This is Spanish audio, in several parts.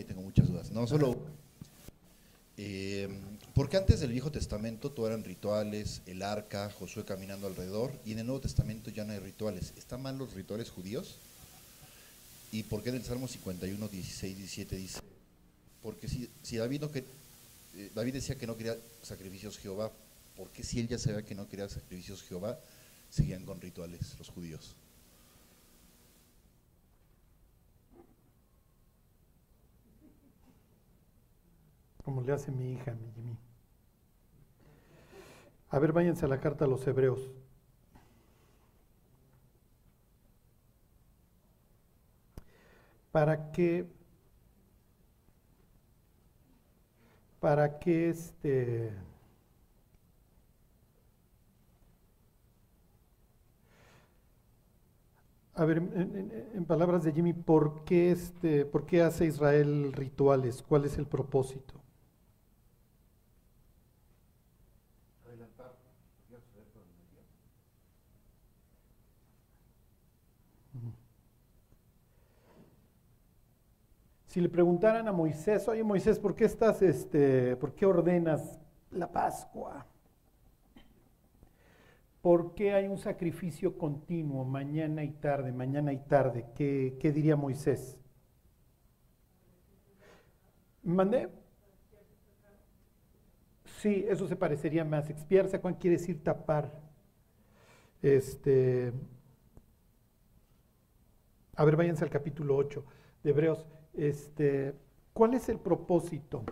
y tengo muchas dudas. No solo. Eh, porque antes del Viejo Testamento todo eran rituales, el arca, Josué caminando alrededor, y en el Nuevo Testamento ya no hay rituales. ¿Están mal los rituales judíos? ¿Y por qué en el Salmo 51, 16, 17 dice? Porque si, si David, no que, eh, David decía que no quería sacrificios Jehová, ¿por qué si él ya sabía que no quería sacrificios Jehová, seguían con rituales los judíos? Como le hace mi hija, mi Jimmy. A ver, váyanse a la carta a los hebreos. ¿Para qué? ¿Para qué este? A ver, en, palabras de Jimmy, ¿por qué, este, ¿por qué hace Israel rituales? ¿Cuál es el propósito? Si le preguntaran a Moisés, oye Moisés, ¿por qué estás, este, por qué ordenas la Pascua? ¿Por qué hay un sacrificio continuo mañana y tarde, mañana y tarde? ¿Qué, qué diría Moisés? ¿Mandé? Sí, eso se parecería más. Expiarse, ¿cuál quiere decir tapar? Este, a ver, váyanse al capítulo 8 de Hebreos. Este, ¿Cuál es el propósito?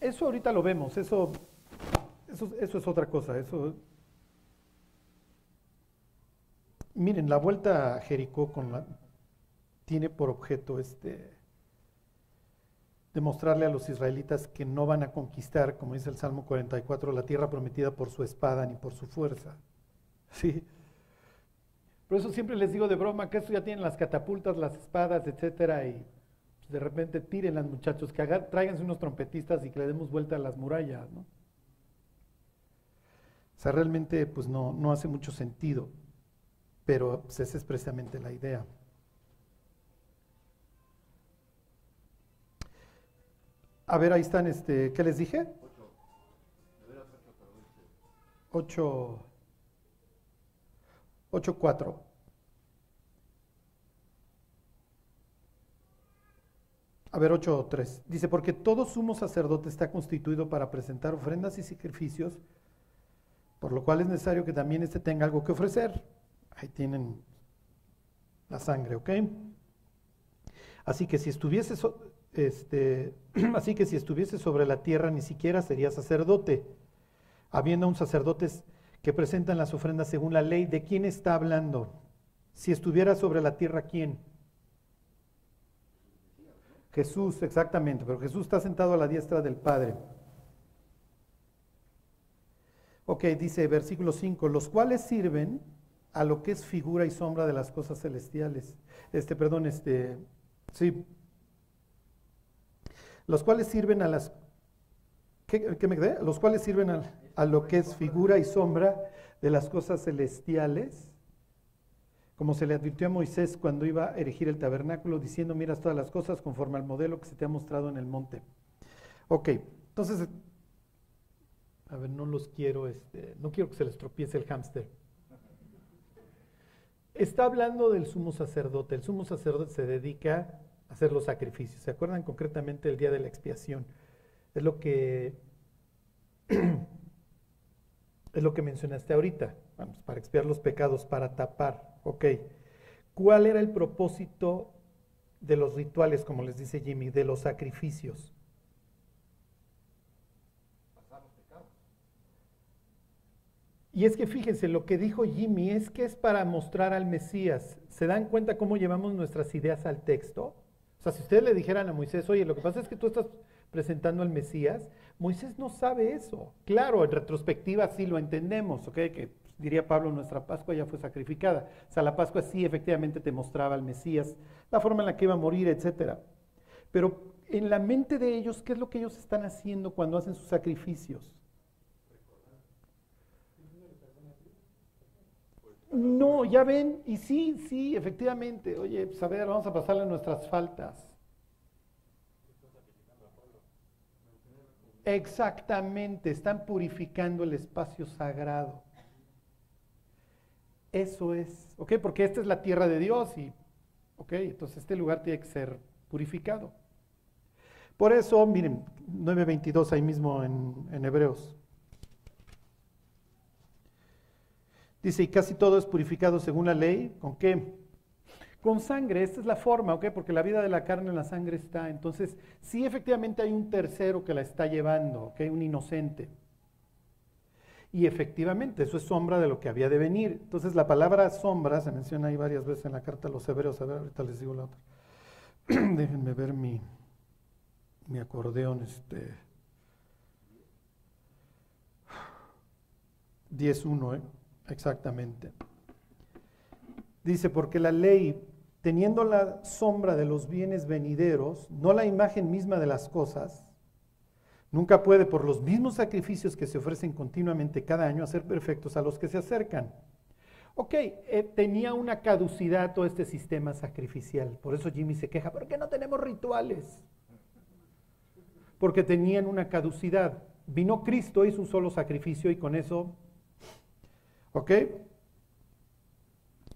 Eso ahorita lo vemos, eso, eso, eso, es otra cosa. Eso, miren, la vuelta a Jericó con la, tiene por objeto este, demostrarle a los israelitas que no van a conquistar, como dice el Salmo 44, la tierra prometida por su espada ni por su fuerza. Sí. Por eso siempre les digo de broma que esto ya tienen las catapultas, las espadas, etcétera, y pues, de repente tiren las muchachos, que tráiganse unos trompetistas y que le demos vuelta a las murallas, ¿no? O sea, realmente pues no, no hace mucho sentido, pero pues, esa es precisamente la idea. A ver, ahí están, este, ¿qué les dije? 8, 8, 4. A ver, 8, 3. Dice, porque todo sumo sacerdote está constituido para presentar ofrendas y sacrificios, por lo cual es necesario que también éste tenga algo que ofrecer. Ahí tienen la sangre, ¿ok? Así que si estuviese este, así que si estuviese sobre la tierra ni siquiera sería sacerdote. Habiendo un sacerdotes que presentan las ofrendas según la ley, ¿de quién está hablando? Si estuviera sobre la tierra, ¿quién? Jesús, exactamente, pero Jesús está sentado a la diestra del Padre. Ok, dice versículo 5, los cuales sirven a lo que es figura y sombra de las cosas celestiales. Este, perdón, este, sí, los cuales sirven a las ¿qué, me quedé? Los cuales sirven a, lo que es figura y sombra de las cosas celestiales, como se le advirtió a Moisés cuando iba a erigir el tabernáculo, diciendo, miras todas las cosas conforme al modelo que se te ha mostrado en el monte. Ok, entonces, a ver, no los quiero, este, no quiero que se les tropiece el hámster. Está hablando del sumo sacerdote. El sumo sacerdote se dedica hacer los sacrificios. ¿Se acuerdan concretamente del día de la expiación? Es lo que es lo que mencionaste ahorita. Vamos, para expiar los pecados, para tapar. Ok. ¿Cuál era el propósito de los rituales, como les dice Jimmy, de los sacrificios? Y es que fíjense, lo que dijo Jimmy es que es para mostrar al Mesías. ¿Se dan cuenta cómo llevamos nuestras ideas al texto? O sea, si ustedes le dijeran a Moisés, oye, lo que pasa es que tú estás presentando al Mesías, Moisés no sabe eso. Claro, en retrospectiva sí lo entendemos, ¿ok? Que diría Pablo, nuestra Pascua ya fue sacrificada. O sea, la Pascua sí efectivamente te mostraba al Mesías, la forma en la que iba a morir, etc. Pero en la mente de ellos, ¿qué es lo que ellos están haciendo cuando hacen sus sacrificios? No, ya ven, y sí, sí, efectivamente. Oye, pues a ver, vamos a pasarle nuestras faltas. Exactamente, están purificando el espacio sagrado. Eso es, ¿ok? Porque esta es la tierra de Dios y, ¿ok? Entonces este lugar tiene que ser purificado. Por eso, miren, 9.22 ahí mismo en, en Hebreos. Dice, y casi todo es purificado según la ley. ¿Con qué? Con sangre, esta es la forma, ¿ok? Porque la vida de la carne en la sangre está. Entonces, sí, efectivamente hay un tercero que la está llevando, ¿ok? Un inocente. Y efectivamente, eso es sombra de lo que había de venir. Entonces, la palabra sombra se menciona ahí varias veces en la carta a los hebreos. A ver, ahorita les digo la otra. Déjenme ver mi, mi acordeón. Este. 10.1, ¿eh? Exactamente. Dice, porque la ley, teniendo la sombra de los bienes venideros, no la imagen misma de las cosas, nunca puede, por los mismos sacrificios que se ofrecen continuamente cada año, hacer perfectos a los que se acercan. Ok, eh, tenía una caducidad todo este sistema sacrificial. Por eso Jimmy se queja, ¿por qué no tenemos rituales? Porque tenían una caducidad. Vino Cristo, hizo un solo sacrificio y con eso ¿Ok?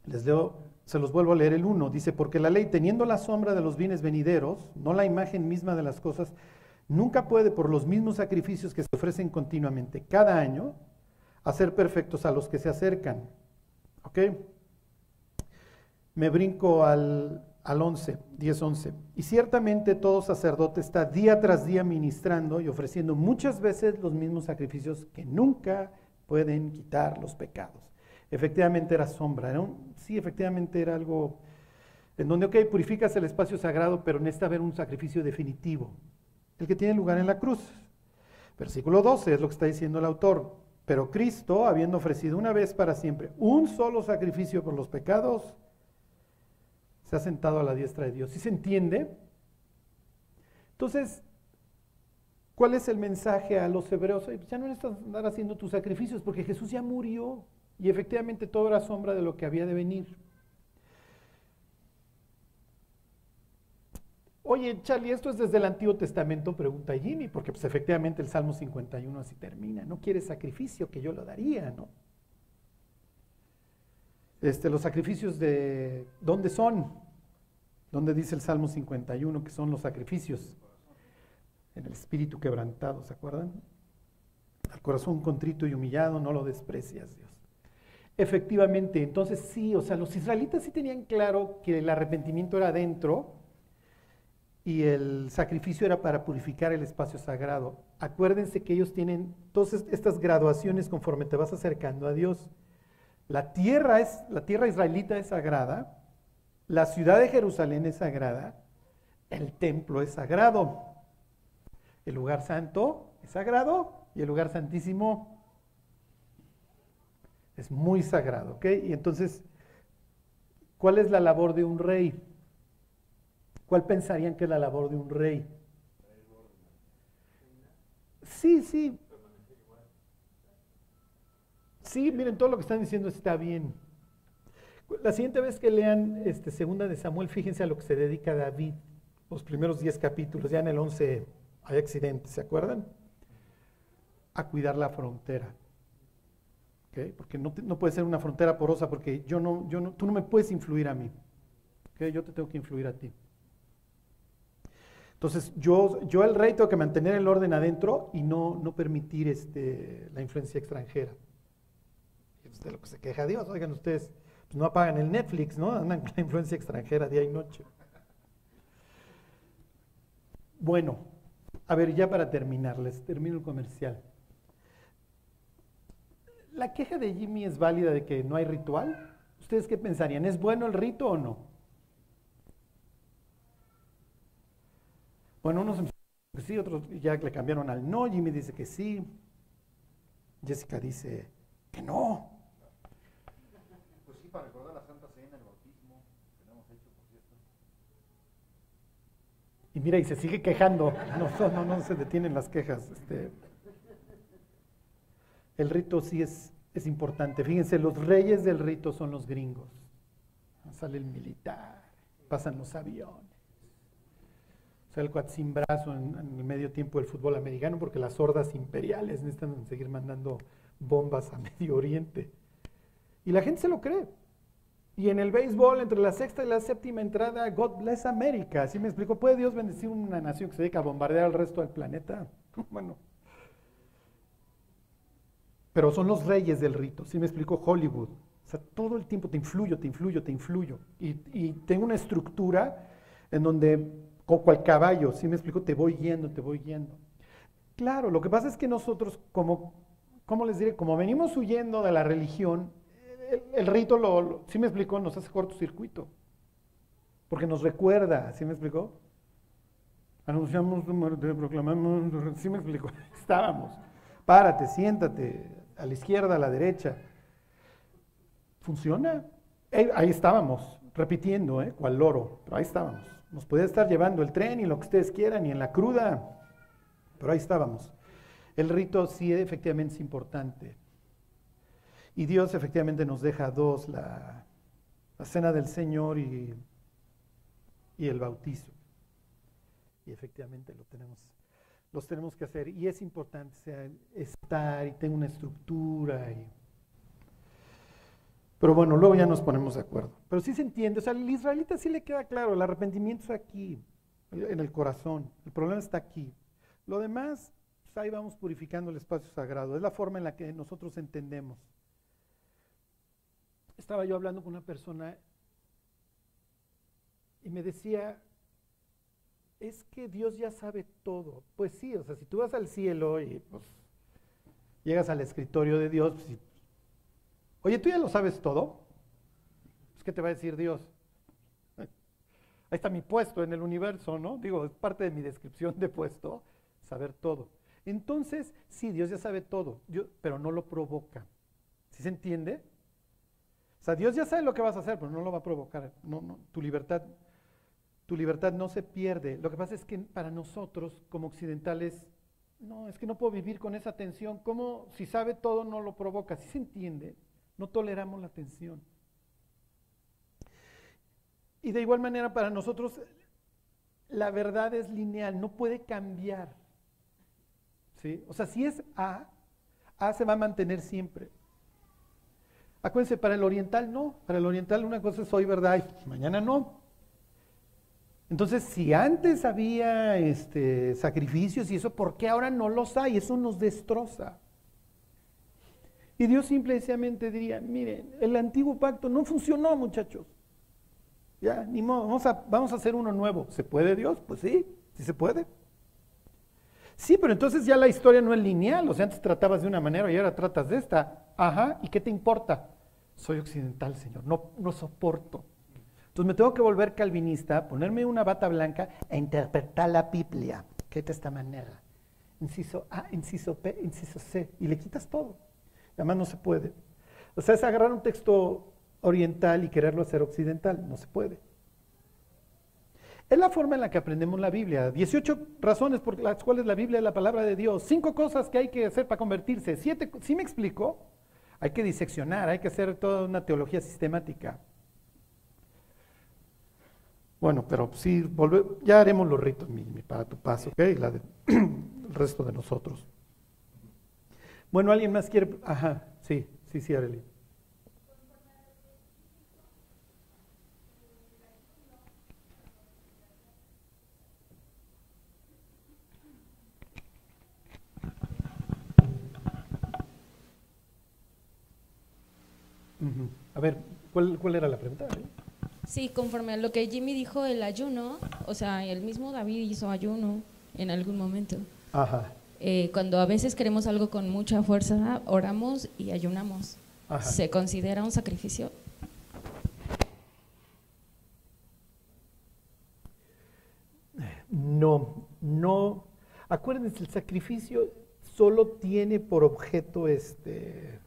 Les leo, se los vuelvo a leer el 1. Dice, porque la ley, teniendo la sombra de los bienes venideros, no la imagen misma de las cosas, nunca puede, por los mismos sacrificios que se ofrecen continuamente cada año, hacer perfectos a los que se acercan. ¿Ok? Me brinco al, al 11, 10, 11. Y ciertamente todo sacerdote está día tras día ministrando y ofreciendo muchas veces los mismos sacrificios que nunca pueden quitar los pecados. Efectivamente era sombra, sí, efectivamente era algo en donde, ok, purificas el espacio sagrado, pero necesita haber un sacrificio definitivo, el que tiene lugar en la cruz. Versículo 12 es lo que está diciendo el autor. Pero Cristo, habiendo ofrecido una vez para siempre un solo sacrificio por los pecados, se ha sentado a la diestra de Dios. ¿Sí se entiende? Entonces, ¿Cuál es el mensaje a los hebreos? Pues ya no necesitas andar haciendo tus sacrificios porque Jesús ya murió y efectivamente todo era sombra de lo que había de venir. Oye, Charlie, esto es desde el Antiguo Testamento, pregunta Jimmy, porque pues efectivamente el Salmo 51 así termina. No quiere sacrificio, que yo lo daría, ¿no? Este, los sacrificios de, ¿dónde son? ¿Dónde dice el Salmo 51 que son los sacrificios? En el espíritu quebrantado, ¿se acuerdan? Al corazón contrito y humillado no lo desprecias, Dios. Efectivamente, entonces sí, o sea, los israelitas sí tenían claro que el arrepentimiento era adentro y el sacrificio era para purificar el espacio sagrado. Acuérdense que ellos tienen todas estas graduaciones conforme te vas acercando a Dios. La tierra es la tierra israelita es sagrada, la ciudad de Jerusalén es sagrada, el templo es sagrado. El lugar santo es sagrado y el lugar santísimo es muy sagrado, ¿ok? Y entonces, ¿cuál es la labor de un rey? ¿Cuál pensarían que es la labor de un rey? Sí, sí. Sí, miren, todo lo que están diciendo está bien. La siguiente vez que lean este, Segunda de Samuel, fíjense a lo que se dedica David, los primeros 10 capítulos, ya en el 11 hay accidentes, ¿se acuerdan? A cuidar la frontera. Porque no, puede ser una frontera porosa porque yo no, yo no, tú no me puedes influir a mí. Yo te tengo que influir a ti. Entonces, yo, yo el rey tengo que mantener el orden adentro y no, no permitir este, la influencia extranjera. Es de lo que se queja Dios. Oigan, ustedes pues no apagan el Netflix, ¿no? Andan con la influencia extranjera día y noche. Bueno, a ver, ya para terminarles, termino el comercial. ¿La queja de Jimmy es válida de que no hay ritual? ¿Ustedes qué pensarían? ¿Es bueno el rito o no? Bueno, unos que sí, otros ya le cambiaron al no. Jimmy dice que sí. Jessica dice que no. Pues sí, para recordar la Santa Cena, el bautismo que hemos hecho, por cierto. Y mira, y se sigue quejando. No, no, se detienen las quejas. Este. el rito sí es es importante. Fíjense, los reyes del rito son los gringos. Sale el militar, pasan los aviones. O sea, el cuat sin brazo en, en, el medio tiempo del fútbol americano, porque las hordas imperiales necesitan seguir mandando bombas a Medio Oriente. Y la gente se lo cree. Y en el béisbol, entre la sexta y la séptima entrada, God bless America. ¿Sí me explico? ¿Puede Dios bendecir una nación que se dedica a bombardear al resto del planeta? Bueno. Pero son los reyes del rito. ¿Sí me explico? Hollywood. O sea, todo el tiempo te influyo, te influyo, te influyo. Y, y tengo una estructura en donde, como cual caballo, ¿sí me explico? Te voy guiando, te voy guiando. Claro, lo que pasa es que nosotros, como, ¿cómo les diré? Como venimos huyendo de la religión, el, rito, lo, lo, ¿sí me explicó? Nos hace cortocircuito. Porque nos recuerda, ¿sí me explicó? Anunciamos tu muerte, proclamamos, ¿sí me explicó? Estábamos. Párate, siéntate, a la izquierda, a la derecha. Funciona. Ahí estábamos, repitiendo, ¿eh? Cual loro, pero ahí estábamos. Nos podía estar llevando el tren y lo que ustedes quieran, y en la cruda, pero ahí estábamos. El rito sí efectivamente es importante. Y Dios efectivamente nos deja dos, la, la cena del Señor y, y, el bautizo. Y efectivamente lo tenemos, los tenemos que hacer. Y es importante estar y tener una estructura. Y... Pero bueno, luego ya nos ponemos de acuerdo. Pero sí se entiende, o sea, al israelita sí le queda claro, el arrepentimiento está aquí, en el corazón. El problema está aquí. Lo demás, pues ahí vamos purificando el espacio sagrado. Es la forma en la que nosotros entendemos. Estaba yo hablando con una persona y me decía, es que Dios ya sabe todo. Pues sí, o sea, si tú vas al cielo y pues, llegas al escritorio de Dios, pues, oye, ¿tú ya lo sabes todo? Pues, ¿qué te va a decir Dios? Ahí está mi puesto en el universo, ¿no? Digo, es parte de mi descripción de puesto, saber todo. Entonces, sí, Dios ya sabe todo, pero no lo provoca. ¿Sí se entiende? O sea, Dios ya sabe lo que vas a hacer, pero no lo va a provocar. Tu libertad, tu libertad no se pierde. Lo que pasa es que para nosotros, como occidentales, no, es que no puedo vivir con esa tensión. ¿Cómo si sabe todo no lo provoca? ¿Sí se entiende? No toleramos la tensión. Y de igual manera para nosotros la verdad es lineal, no puede cambiar. ¿Sí? O sea, si es A, A se va a mantener siempre. Acuérdense, para el oriental no. Para el oriental una cosa es hoy verdad y mañana no. Entonces, si antes había este, sacrificios y eso, ¿por qué ahora no los hay? Eso nos destroza. Y Dios simplemente diría, miren, el antiguo pacto no funcionó, muchachos. Ya, ni modo, vamos a, vamos a hacer uno nuevo. ¿Se puede Dios? Pues sí, sí se puede. Sí, pero entonces ya la historia no es lineal, o sea, antes tratabas de una manera y ahora tratas de esta. Ajá, ¿y qué te importa? Soy occidental, Señor, no, no soporto. Entonces me tengo que volver calvinista, ponerme una bata blanca e interpretar la Biblia, que de esta manera. Inciso A, inciso P, inciso C, y le quitas todo. Además no se puede. O sea, es agarrar un texto oriental y quererlo hacer occidental, no se puede. Es la forma en la que aprendemos la Biblia. 18 razones por las cuales la Biblia es la palabra de Dios. Cinco cosas que hay que hacer para convertirse. Siete, ¿sí me explico? Hay que diseccionar, hay que hacer toda una teología sistemática. Bueno, pero sí, volve, ya haremos los ritos mi, para tu paso, ¿ok? La de, el resto de nosotros. Bueno, ¿alguien más quiere? Ajá, sí, sí, sí, Arely. A ver, ¿cuál, cuál era la pregunta? Sí, conforme a lo que Jimmy dijo, el ayuno, o sea, el mismo David hizo ayuno en algún momento. Ajá. Eh, cuando a veces queremos algo con mucha fuerza, oramos y ayunamos. Ajá. ¿Se considera un sacrificio? No, no. Acuérdense, el sacrificio solo tiene por objeto este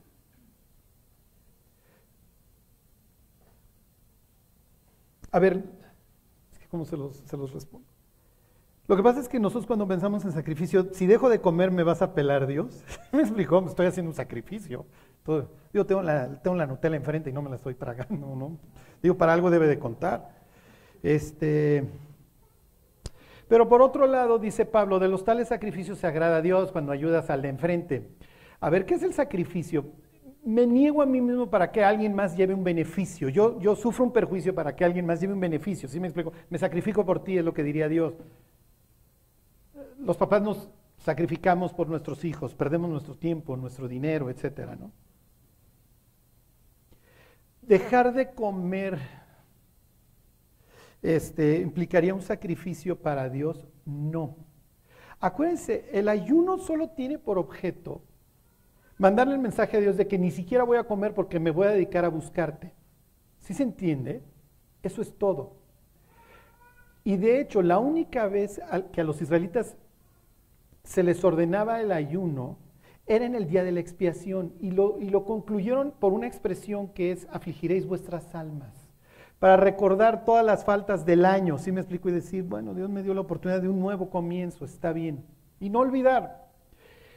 A ver, ¿cómo se los, se los respondo? Lo que pasa es que nosotros cuando pensamos en sacrificio, si dejo de comer, ¿me vas a pelar Dios? ¿Me explicó? Estoy haciendo un sacrificio. yo tengo la, tengo la Nutella enfrente y no me la estoy tragando, ¿no? Digo, para algo debe de contar. Este, pero por otro lado, dice Pablo, de los tales sacrificios se agrada a Dios cuando ayudas al de enfrente. A ver, ¿qué es el sacrificio? Me niego a mí mismo para que alguien más lleve un beneficio. Yo, yo sufro un perjuicio para que alguien más lleve un beneficio. ¿Sí me explico? Me sacrifico por ti, es lo que diría Dios. Los papás nos sacrificamos por nuestros hijos, perdemos nuestro tiempo, nuestro dinero, etcétera, ¿no? Dejar de comer este, implicaría un sacrificio para Dios? No. Acuérdense, el ayuno solo tiene por objeto mandarle el mensaje a Dios de que ni siquiera voy a comer porque me voy a dedicar a buscarte. ¿Sí se entiende? Eso es todo. Y de hecho, la única vez que a los israelitas se les ordenaba el ayuno era en el día de la expiación y lo, y lo concluyeron por una expresión que es afligiréis vuestras almas, para recordar todas las faltas del año, ¿sí me explico? Y decir, bueno, Dios me dio la oportunidad de un nuevo comienzo, está bien. Y no olvidar.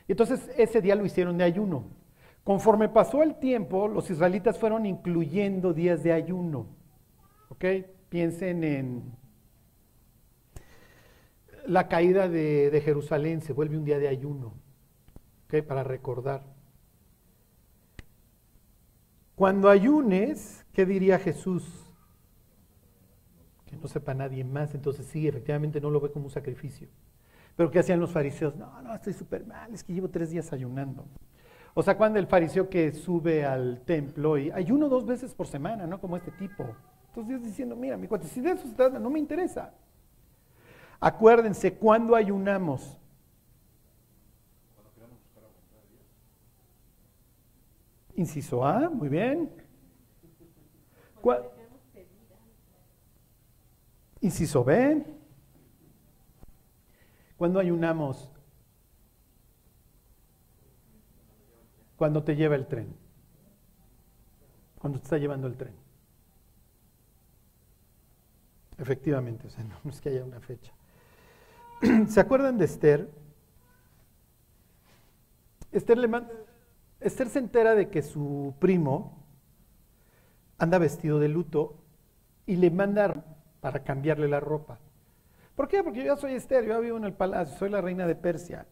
Entonces ese día lo hicieron de ayuno. Conforme pasó el tiempo, los israelitas fueron incluyendo días de ayuno. ¿Ok? Piensen en la caída de, Jerusalén, se vuelve un día de ayuno para recordar. Cuando ayunes, ¿qué diría Jesús? Que no sepa nadie más, entonces sí, efectivamente no lo ve como un sacrificio. Pero ¿qué hacían los fariseos? No, no, estoy súper mal, es que llevo tres días ayunando. O sea, cuando el fariseo que sube al templo y ayuno dos veces por semana, ¿no? Como este tipo. Entonces Dios diciendo, mira, mi cuate, si de eso se trata, no me interesa. Acuérdense, cuando ayunamos, Inciso A, muy bien. Inciso B. Cuando ayunamos, cuando te lleva el tren, cuando te está llevando el tren. Efectivamente, o sea, no es que haya una fecha. ¿Se acuerdan de Esther? Esther le manda, Esther se entera de que su primo anda vestido de luto y le manda para cambiarle la ropa. ¿Por qué? Porque yo ya soy Esther, yo vivo en el palacio, soy la reina de Persia,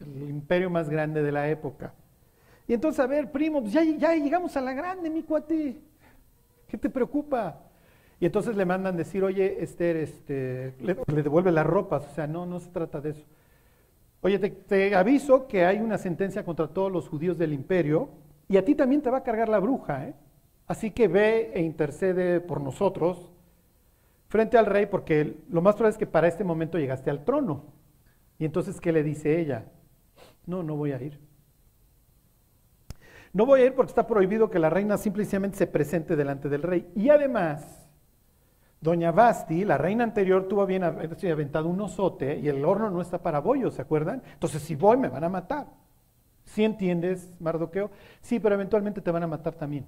el imperio más grande de la época. Y entonces, a ver, primo, pues ya, ya llegamos a la grande, mi. ¿Qué te preocupa? Y entonces le mandan decir, oye, Esther, este, le, le devuelve las ropas. O sea, no, no se trata de eso. Oye, te, aviso que hay una sentencia contra todos los judíos del imperio y a ti también te va a cargar la bruja, ¿eh? Así que ve e intercede por nosotros frente al rey porque lo más probable es que para este momento llegaste al trono. Y entonces, ¿qué le dice ella? No, no voy a ir. No voy a ir porque está prohibido que la reina simplemente se presente delante del rey. Y además, Doña Basti, la reina anterior, tuvo bien aventado un osote y el horno no está para bollos, ¿se acuerdan? Entonces, si voy, me van a matar. ¿Sí entiendes, Mardoqueo? Sí, pero eventualmente te van a matar también.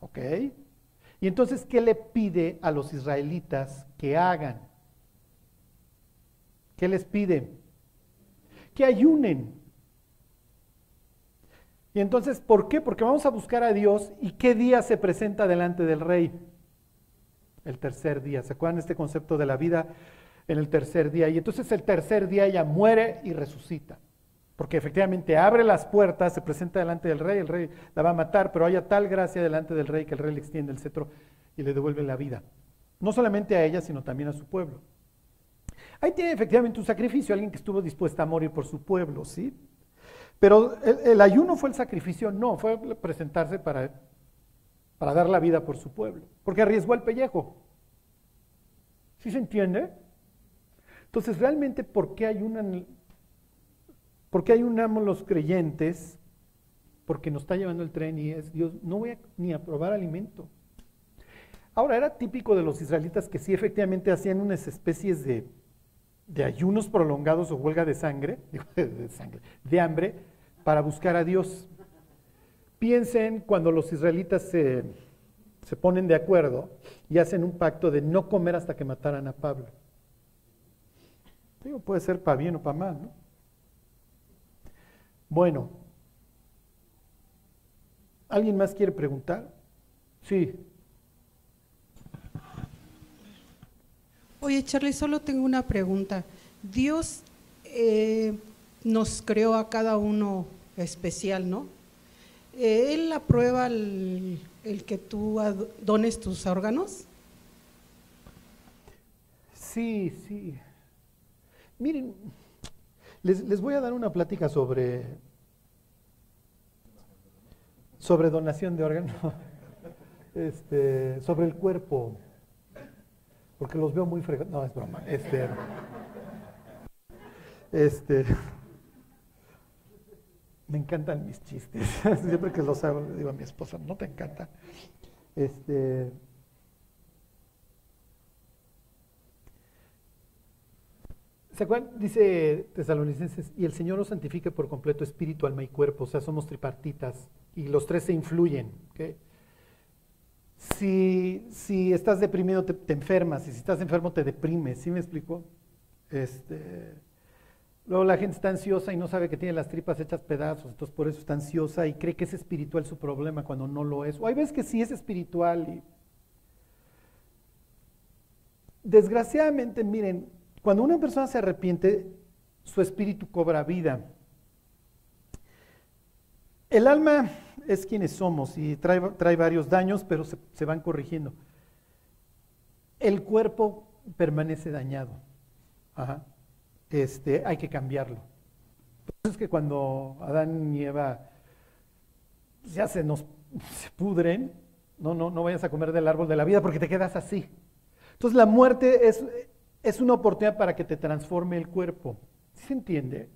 ¿Ok? Y entonces, ¿qué le pide a los israelitas que hagan? ¿Qué les pide? Que ayunen. Y entonces, ¿por qué? Porque vamos a buscar a Dios y qué día se presenta delante del rey el tercer día. ¿Se acuerdan de este concepto de la vida en el tercer día? Y entonces el tercer día ella muere y resucita. Porque efectivamente abre las puertas, se presenta delante del rey, el rey la va a matar, pero haya tal gracia delante del rey que el rey le extiende el cetro y le devuelve la vida. No solamente a ella, sino también a su pueblo. Ahí tiene efectivamente un sacrificio, alguien que estuvo dispuesta a morir por su pueblo, ¿sí? Pero el, ayuno fue el sacrificio, no, fue presentarse para para dar la vida por su pueblo, porque arriesgó el pellejo. ¿Sí se entiende? Entonces, realmente, ¿por qué ayunan, por qué ayunamos los creyentes? Porque nos está llevando el tren y es Dios, no voy ni a probar alimento. Ahora, era típico de los israelitas que sí efectivamente hacían unas especies de, ayunos prolongados o huelga de sangre, de sangre, de hambre, para buscar a Dios. Piensen cuando los israelitas se, ponen de acuerdo y hacen un pacto de no comer hasta que mataran a Pablo. Digo, puede ser para bien o para mal, ¿no? Bueno, ¿Alguien más quiere preguntar? Sí. Oye, Charlie, solo tengo una pregunta. Dios eh, nos creó a cada uno especial, ¿no? Eh, ¿Él aprueba el, el que tú dones tus órganos? Sí, sí. Miren, les, les voy a dar una plática sobre, sobre donación de órganos, este, sobre el cuerpo, porque los veo muy fregados. No, es broma. Este, este, me encantan mis chistes. Siempre que los hago, digo a mi esposa, ¿no te encanta? Este, ¿Se acuerdan? Dice Tesalonicenses, y el Señor nos santifique por completo espíritu, alma y cuerpo, o sea, somos tripartitas, y los tres se influyen. ¿ok? Si, si estás deprimido, te, te enfermas, y si estás enfermo, te deprimes, ¿sí me explico? Este, luego la gente está ansiosa y no sabe que tiene las tripas hechas pedazos, entonces por eso está ansiosa y cree que es espiritual su problema cuando no lo es. O hay veces que sí es espiritual y desgraciadamente, miren, cuando una persona se arrepiente, su espíritu cobra vida. El alma es quienes somos y trae, trae varios daños, pero se, se van corrigiendo. El cuerpo permanece dañado. Ajá. Este, hay que cambiarlo. Entonces que cuando Adán y Eva ya se nos pudren, no, no, no vayas a comer del árbol de la vida porque te quedas así. Entonces la muerte es, es una oportunidad para que te transforme el cuerpo. ¿Sí se entiende?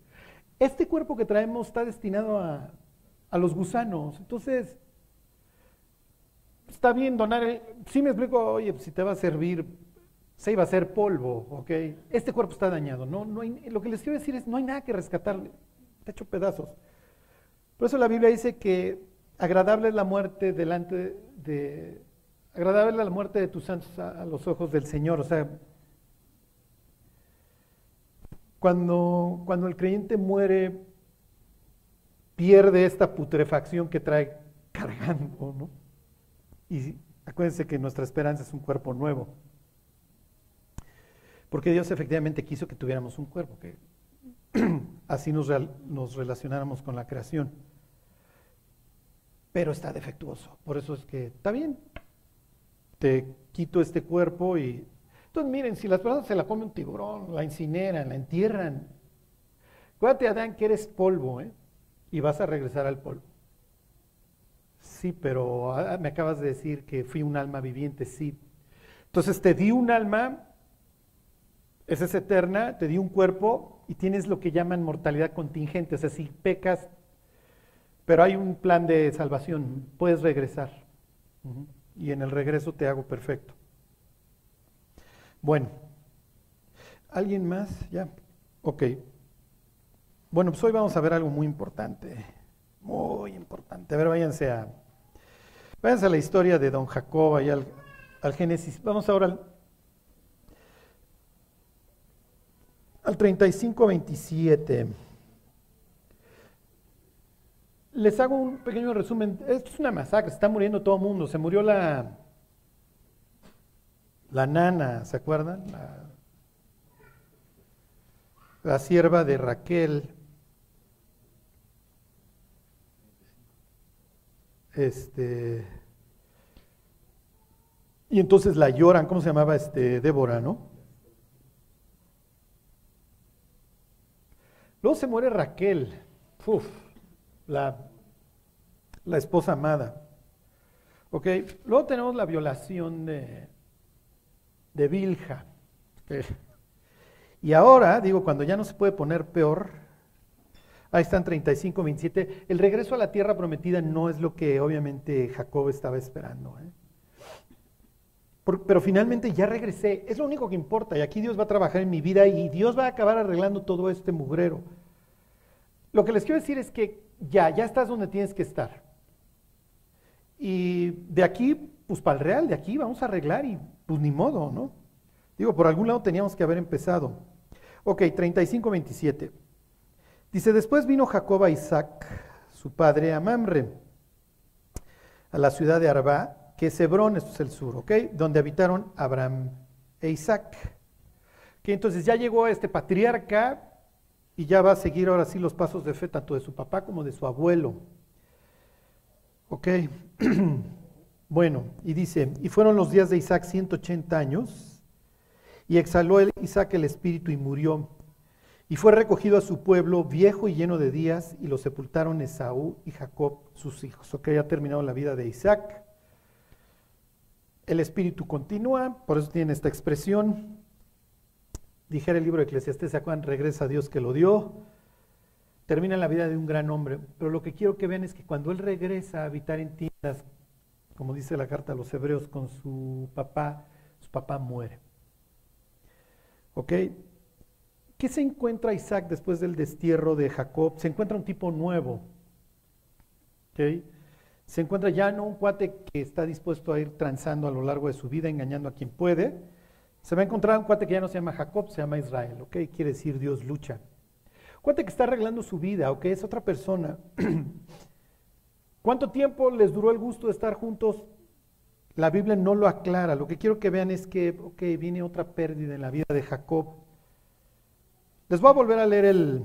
Este cuerpo que traemos está destinado a, a los gusanos. Entonces, está bien donar, el, sí me explico, oye, pues, si te va a servir, se iba a hacer polvo, ¿ok? Este cuerpo está dañado, no, no hay, lo que les quiero decir es, no hay nada que rescatarle, está hecho pedazos. Por eso la Biblia dice que agradable es la muerte delante de, agradable es la muerte de tus santos a, a los ojos del Señor, o sea, cuando, cuando el creyente muere, pierde esta putrefacción que trae cargando, ¿no? Y acuérdense que nuestra esperanza es un cuerpo nuevo. Porque Dios efectivamente quiso que tuviéramos un cuerpo, que así nos, nos relacionáramos con la creación. Pero está defectuoso. Por eso es que está bien. Te quito este cuerpo y. Entonces, miren, si las personas se la come un tiburón, la incineran, la entierran. Acuérdate, Adán, que eres polvo, ¿eh? Y vas a regresar al polvo. Sí, pero ah, me acabas de decir que fui un alma viviente, sí. Entonces te di un alma, esa es eterna, te di un cuerpo y tienes lo que llaman mortalidad contingente. O sea, si pecas, pero hay un plan de salvación, puedes regresar. Y en el regreso te hago perfecto. Bueno, ¿alguien más? Ya, ok. Bueno, pues hoy vamos a ver algo muy importante, muy importante. A ver, váyanse a, váyanse a la historia de don Jacob y al, al Génesis. Vamos ahora al, al 35-27. Les hago un pequeño resumen. Esto es una masacre, se está muriendo todo el mundo. Se murió la, la nana, ¿se acuerdan? La, sierva de Raquel. Este. Y entonces la lloran, ¿cómo se llamaba este Débora, no? Luego se muere Raquel, la, la esposa amada. Ok, luego tenemos la violación de, de Bilja. ok. Y ahora, digo, cuando ya no se puede poner peor, ahí están 35, 27, el regreso a la tierra prometida no es lo que obviamente Jacob estaba esperando. ¿eh? Pero finalmente ya regresé, es lo único que importa, y aquí Dios va a trabajar en mi vida y Dios va a acabar arreglando todo este mugrero. Lo que les quiero decir es que ya, ya estás donde tienes que estar. Y de aquí, pues para el real, de aquí vamos a arreglar y pues ni modo, ¿no? Digo, por algún lado teníamos que haber empezado. Ok, 35, 27. Dice, después vino Jacob a Isaac, su padre, a Mamre. a la ciudad de Arba, que es Hebrón, esto es el sur, ¿ok? Donde habitaron Abraham e Isaac. Que entonces ya llegó este patriarca y ya va a seguir ahora sí los pasos de fe tanto de su papá como de su abuelo. ¿Ok? bueno, y dice, y fueron los días de Isaac 180 años, y exhaló el Isaac el espíritu y murió. Y fue recogido a su pueblo viejo y lleno de días, y lo sepultaron Esaú y Jacob, sus hijos. Ok, ha terminado la vida de Isaac. El espíritu continúa, por eso tiene esta expresión. Dijera el libro de Eclesiastés, ¿se acuerdan? Regresa a Dios que lo dio. Termina la vida de un gran hombre. Pero lo que quiero que vean es que cuando él regresa a habitar en tiendas, como dice la carta a los hebreos, con su papá, su papá muere. ¿Ok? ¿Qué se encuentra Isaac después del destierro de Jacob? Se encuentra un tipo nuevo. ¿Ok? Se encuentra ya no un cuate que está dispuesto a ir transando a lo largo de su vida, engañando a quien puede. Se va a encontrar un cuate que ya no se llama Jacob, se llama Israel. ¿Ok? Quiere decir Dios lucha. Cuate que está arreglando su vida, ¿ok? Es otra persona. ¿Cuánto tiempo les duró el gusto de estar juntos? La Biblia no lo aclara. Lo que quiero que vean es que, ok, viene otra pérdida en la vida de Jacob. Les voy a volver a leer el,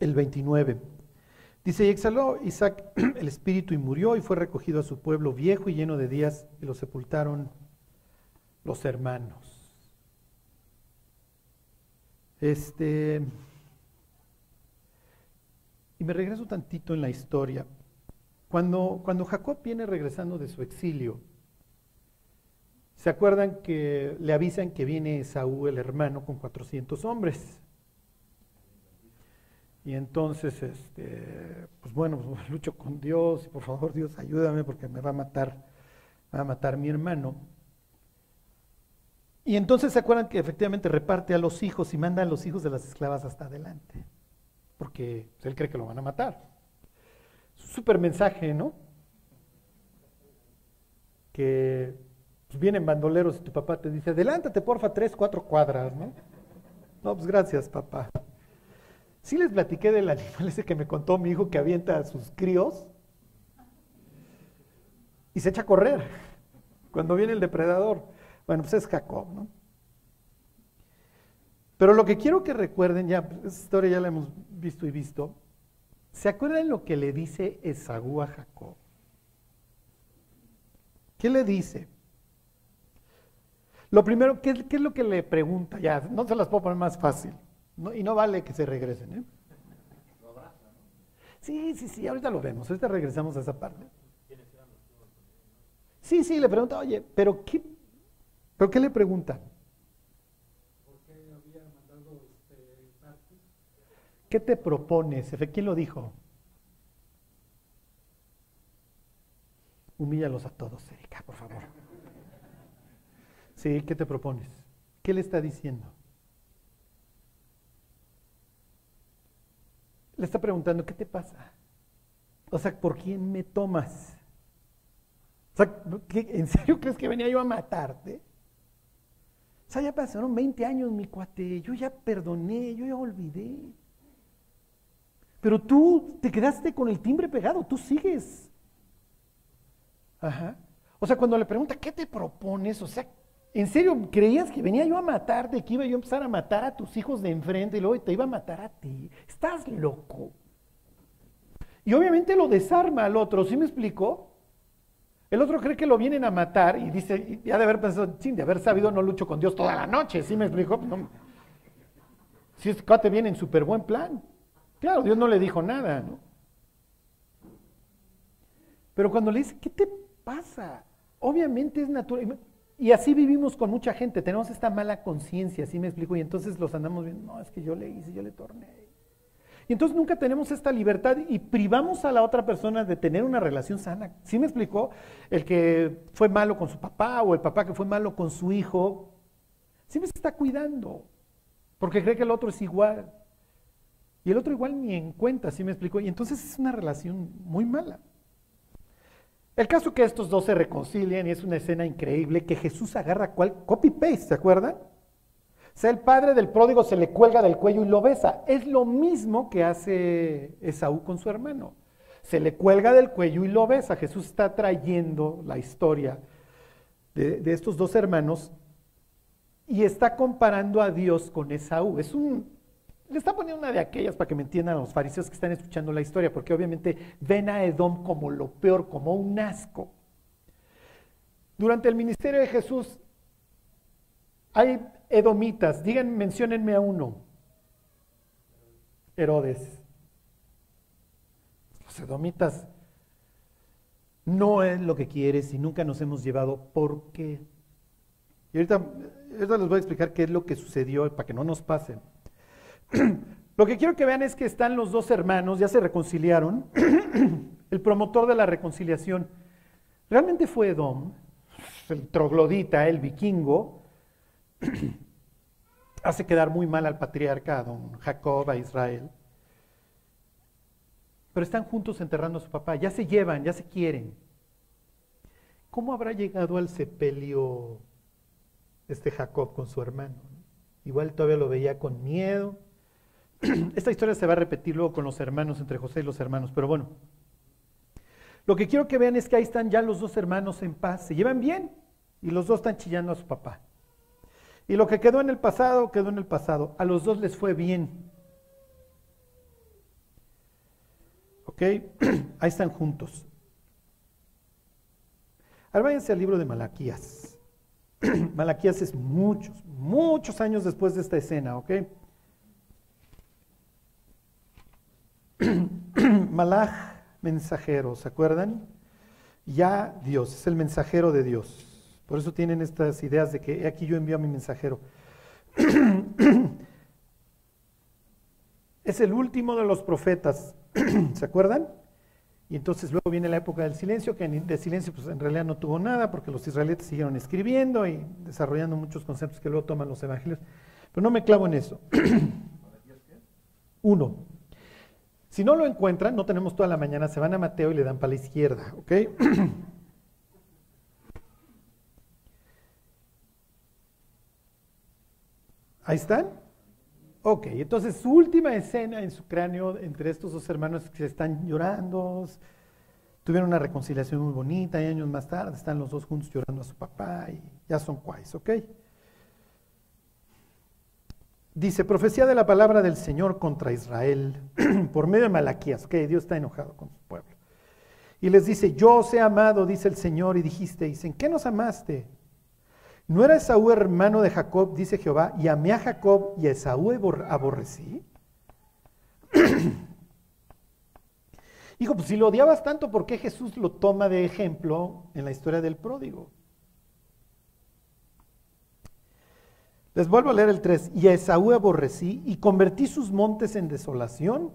el 29. Dice, y exhaló Isaac el espíritu y murió y fue recogido a su pueblo viejo y lleno de días y lo sepultaron los hermanos. Este, y me regreso tantito en la historia. Cuando, Jacob viene regresando de su exilio, ¿se acuerdan que le avisan que viene Saúl, el hermano, con 400 hombres? Y entonces, este, pues bueno, pues lucho con Dios, y por favor Dios ayúdame porque me va a matar, va a matar mi hermano. Y entonces se acuerdan que efectivamente reparte a los hijos y manda a los hijos de las esclavas hasta adelante porque él cree que lo van a matar. Súper mensaje, ¿no? Que pues, vienen bandoleros y tu papá te dice, adelántate porfa tres, cuatro cuadras, ¿no? No, pues gracias, papá. Sí les platiqué del animal ese que me contó mi hijo que avienta a sus críos y se echa a correr cuando viene el depredador. Bueno, pues es Jacob, ¿no? Pero lo que quiero que recuerden, ya, esta historia ya la hemos visto y visto, ¿se acuerdan lo que le dice Esaú a Jacob? ¿Qué le dice? Lo primero, ¿qué, es lo que le pregunta? Ya, no se las puedo poner más fácil. y no vale que se regresen. ¿eh? Sí, sí, sí, ahorita lo vemos. Ahorita regresamos a esa parte. Sí, sí, le pregunta, oye, pero ¿qué, pero qué le pregunta? ¿Qué te propones? ¿Quién lo dijo? Humíllalos a todos, Erika, por favor. Sí, ¿qué te propones? ¿Qué le está diciendo? Le está preguntando, ¿qué te pasa? O sea, ¿por quién me tomas? O sea, ¿en serio crees que venía yo a matarte? O sea, ya pasaron 20 años, mi cuate, yo ya perdoné, yo ya olvidé. Pero tú te quedaste con el timbre pegado, tú sigues. Ajá. O sea, cuando le pregunta, ¿qué te propones? O sea, ¿en serio creías que venía yo a matarte, que iba yo a empezar a matar a tus hijos de enfrente y luego te iba a matar a ti? Estás loco. Y obviamente lo desarma al otro, ¿sí me explicó? El otro cree que lo vienen a matar y dice, ya de haber pensado, sin de haber sabido, no lucho con Dios toda la noche, ¿sí me explicó? Si es que te viene en súper buen plan. Claro, Dios no le dijo nada, ¿no? Pero cuando le dice, ¿qué te pasa? Obviamente es natural. Y así vivimos con mucha gente, tenemos esta mala conciencia, ¿sí me explico? Y entonces los andamos viendo, no, es que yo le hice, yo le torné. Y entonces nunca tenemos esta libertad y privamos a la otra persona de tener una relación sana. ¿Sí me explicó? El que fue malo con su papá o el papá que fue malo con su hijo, siempre se está cuidando, porque cree que el otro es igual. Y el otro igual ni en cuenta, ¿sí me explico? Y entonces es una relación muy mala. El caso que estos dos se reconcilian y es una escena increíble que Jesús agarra cual copy-paste, ¿se acuerdan? O sea, el padre del pródigo se le cuelga del cuello y lo besa. Es lo mismo que hace Esaú con su hermano. se le cuelga del cuello y lo besa. Jesús está trayendo la historia de, de estos dos hermanos y está comparando a Dios con Esaú. Es un, le está poniendo una de aquellas para que me entiendan los fariseos que están escuchando la historia, porque obviamente ven a Edom como lo peor, como un asco. Durante el ministerio de Jesús hay edomitas, digan, menciónenme a uno. Herodes. Los edomitas no es lo que quieres y nunca nos hemos llevado. ¿Por qué? Y ahorita, ahorita les voy a explicar qué es lo que sucedió para que no nos pasen. Lo que quiero que vean es que están los dos hermanos, ya se reconciliaron. El promotor de la reconciliación realmente fue Edom, el troglodita, el vikingo. Hace quedar muy mal al patriarca, a don Jacob, a Israel. Pero están juntos enterrando a su papá, ya se llevan, ya se quieren. ¿Cómo habrá llegado al sepelio este Jacob con su hermano? Igual todavía lo veía con miedo esta historia se va a repetir luego con los hermanos, entre José y los hermanos, pero bueno. Lo que quiero que vean es que ahí están ya los dos hermanos en paz, se llevan bien y los dos están chillando a su papá. Y lo que quedó en el pasado, quedó en el pasado. A los dos les fue bien. ¿Ok? Ahí están juntos. Ahora váyanse al libro de Malaquías. Malaquías es muchos, muchos años después de esta escena, ¿ok? Malach, mensajero, ¿se acuerdan? Ya Dios, es el mensajero de Dios. Por eso tienen estas ideas de que aquí yo envío a mi mensajero. es el último de los profetas, ¿se acuerdan? Y entonces luego viene la época del silencio, que de silencio pues en realidad no tuvo nada, porque los israelitas siguieron escribiendo y desarrollando muchos conceptos que luego toman los evangelios. Pero no me clavo en eso. Uno. Si no lo encuentran, no tenemos toda la mañana, se van a Mateo y le dan para la izquierda, ¿ok? ¿Ahí están? Ok, entonces su última escena en su cráneo entre estos dos hermanos que están llorando, tuvieron una reconciliación muy bonita y años más tarde están los dos juntos llorando a su papá y ya son cuais, ¿ok? Dice, profecía de la palabra del Señor contra Israel por medio de Malaquías, que Dios está enojado con su pueblo. Y les dice, yo os he amado, dice el Señor, y dijiste, ¿en qué nos amaste? ¿No era Esaú hermano de Jacob, dice Jehová, y amé a Jacob y a Esaú aborrecí? Hijo, pues si lo odiabas tanto, ¿por qué Jesús lo toma de ejemplo en la historia del pródigo? Les vuelvo a leer el 3. Y a Esaú aborrecí y convertí sus montes en desolación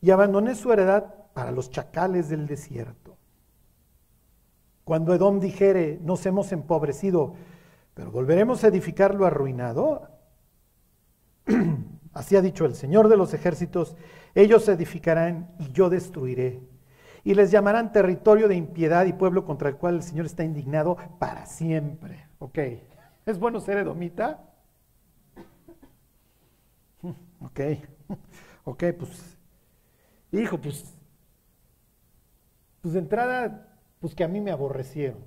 y abandoné su heredad para los chacales del desierto. Cuando Edom dijere, nos hemos empobrecido, pero volveremos a edificar lo arruinado, así ha dicho el Señor de los ejércitos, ellos edificarán y yo destruiré. Y les llamarán territorio de impiedad y pueblo contra el cual el Señor está indignado para siempre. Ok, ¿es bueno ser edomita? Ok, ok, pues, hijo, pues, pues de entrada, pues que a mí me aborrecieron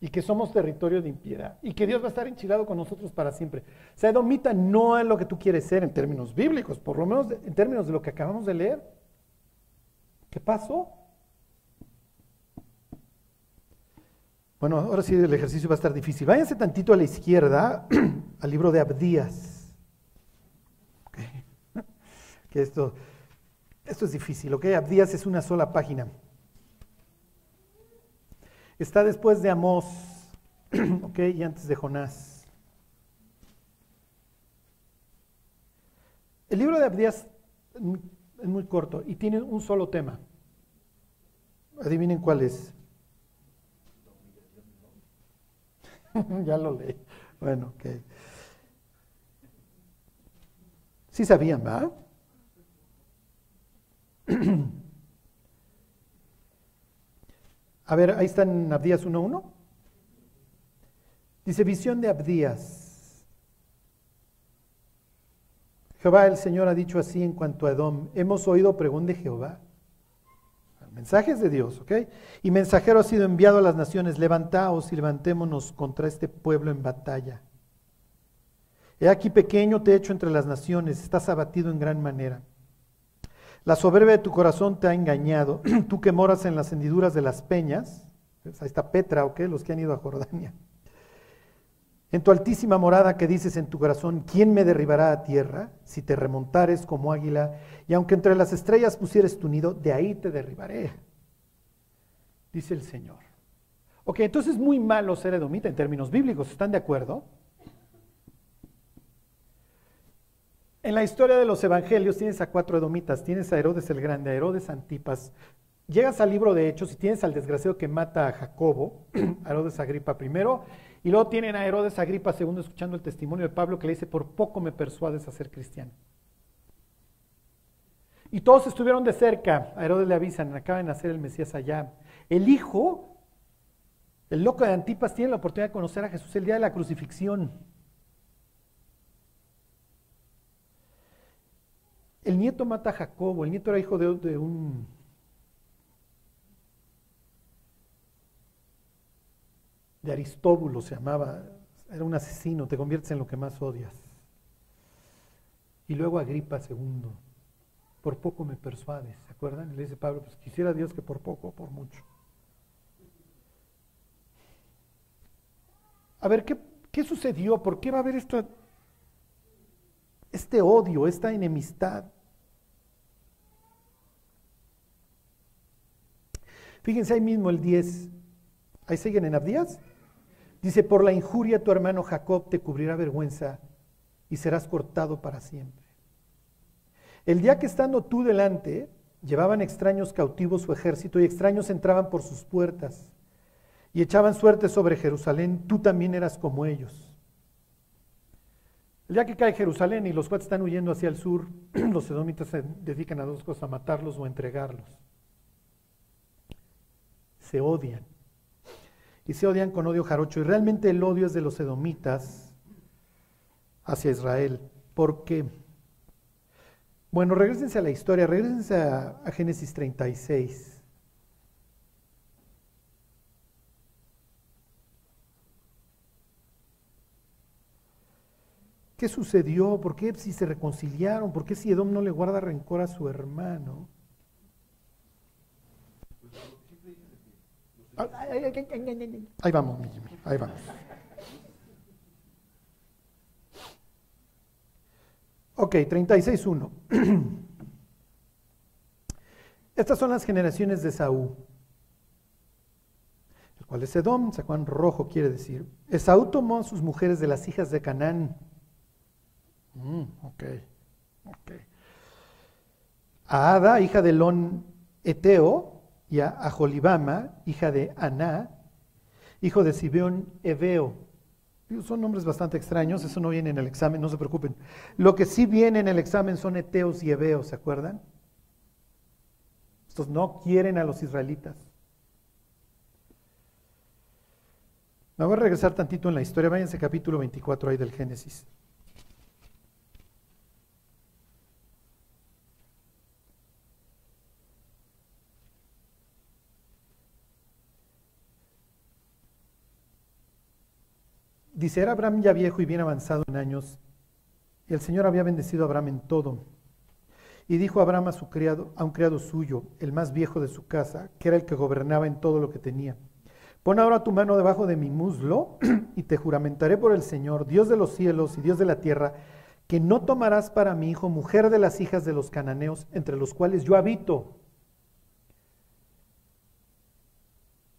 y que somos territorio de impiedad y que Dios va a estar enchilado con nosotros para siempre. O sea, Edomita no es lo que tú quieres ser en términos bíblicos, por lo menos en términos de lo que acabamos de leer. ¿Qué pasó? Bueno, ahora sí el ejercicio va a estar difícil. Váyanse tantito a la izquierda al libro de Abdías esto, esto es difícil, ¿ok? Abdías es una sola página. Está después de Amós, ¿ok? Y antes de Jonás. El libro de Abdías es muy corto y tiene un solo tema. Adivinen cuál es. ya lo leí. Bueno, ok. Sí sabían, ¿va? A ver, ahí está en Abdías 1.1. Dice, visión de Abdías. Jehová el Señor ha dicho así en cuanto a Edom. Hemos oído pregón de Jehová. mensaje es de Dios, ¿ok? Y mensajero ha sido enviado a las naciones, levantaos y levantémonos contra este pueblo en batalla. He aquí pequeño te he hecho entre las naciones, estás abatido en gran manera. La soberbia de tu corazón te ha engañado, tú que moras en las hendiduras de las peñas, pues ahí está Petra, ¿ok? Los que han ido a Jordania. En tu altísima morada que dices en tu corazón, ¿quién me derribará a tierra? Si te remontares como águila, y aunque entre las estrellas pusieres tu nido, de ahí te derribaré, dice el Señor. Ok, entonces es muy malo ser edomita en términos bíblicos, ¿están de acuerdo? En la historia de los evangelios tienes a cuatro edomitas, tienes a Herodes el Grande, a Herodes Antipas, llegas al libro de Hechos y tienes al desgraciado que mata a Jacobo, a Herodes Agripa primero, y luego tienen a Herodes Agripa II escuchando el testimonio de Pablo que le dice, por poco me persuades a ser cristiano. Y todos estuvieron de cerca, a Herodes le avisan, acaba de nacer el Mesías allá. El hijo, el loco de Antipas, tiene la oportunidad de conocer a Jesús el día de la crucifixión. El nieto mata a Jacobo, el nieto era hijo de, un de Aristóbulo se llamaba, era un asesino, te conviertes en lo que más odias. Y luego Agripa II, por poco me persuades, ¿se acuerdan? le dice Pablo, pues quisiera Dios que por poco por mucho. A ver, ¿qué, ¿qué, sucedió? ¿Por qué va a haber esta, este odio, esta enemistad? Fíjense ahí mismo el 10. Ahí siguen en Abdías. Dice, por la injuria tu hermano Jacob te cubrirá vergüenza y serás cortado para siempre. El día que estando tú delante, llevaban extraños cautivos su ejército y extraños entraban por sus puertas y echaban suerte sobre Jerusalén, tú también eras como ellos. El día que cae Jerusalén y los cuates están huyendo hacia el sur, los edomitas se dedican a dos cosas, a matarlos o a entregarlos. Se odian y se odian con odio jarocho. Y realmente el odio es de los edomitas hacia Israel. ¿Por qué? Bueno, regresense a la historia, regresense a, a Génesis 36. ¿Qué sucedió? ¿Por qué si se reconciliaron? ¿Por qué si Edom no le guarda rencor a su hermano? Ahí vamos, ahí vamos. Ok, 36.1. Estas son las generaciones de Saúl, el cual es Edom, Sacuán rojo quiere decir. Esaú tomó a sus mujeres de las hijas de Canaán. Mm, ok, ok. A Ada, hija de Lon Eteo, y a Aholibama, hija de Aná, hijo de Sibeón Ebeo. Son nombres bastante extraños, eso no viene en el examen, no se preocupen. Lo que sí viene en el examen son Eteos y Ebeos, ¿se acuerdan? Estos no quieren a los israelitas. Me voy a regresar tantito en la historia, váyanse capítulo 24 ahí del Génesis. Dice, era Abraham ya viejo y bien avanzado en años, y el Señor había bendecido a Abraham en todo. Y dijo Abraham a, su criado, a un criado suyo, el más viejo de su casa, que era el que gobernaba en todo lo que tenía. Pon ahora tu mano debajo de mi muslo y te juramentaré por el Señor, Dios de los cielos y Dios de la tierra, que no tomarás para mi hijo mujer de las hijas de los cananeos, entre los cuales yo habito,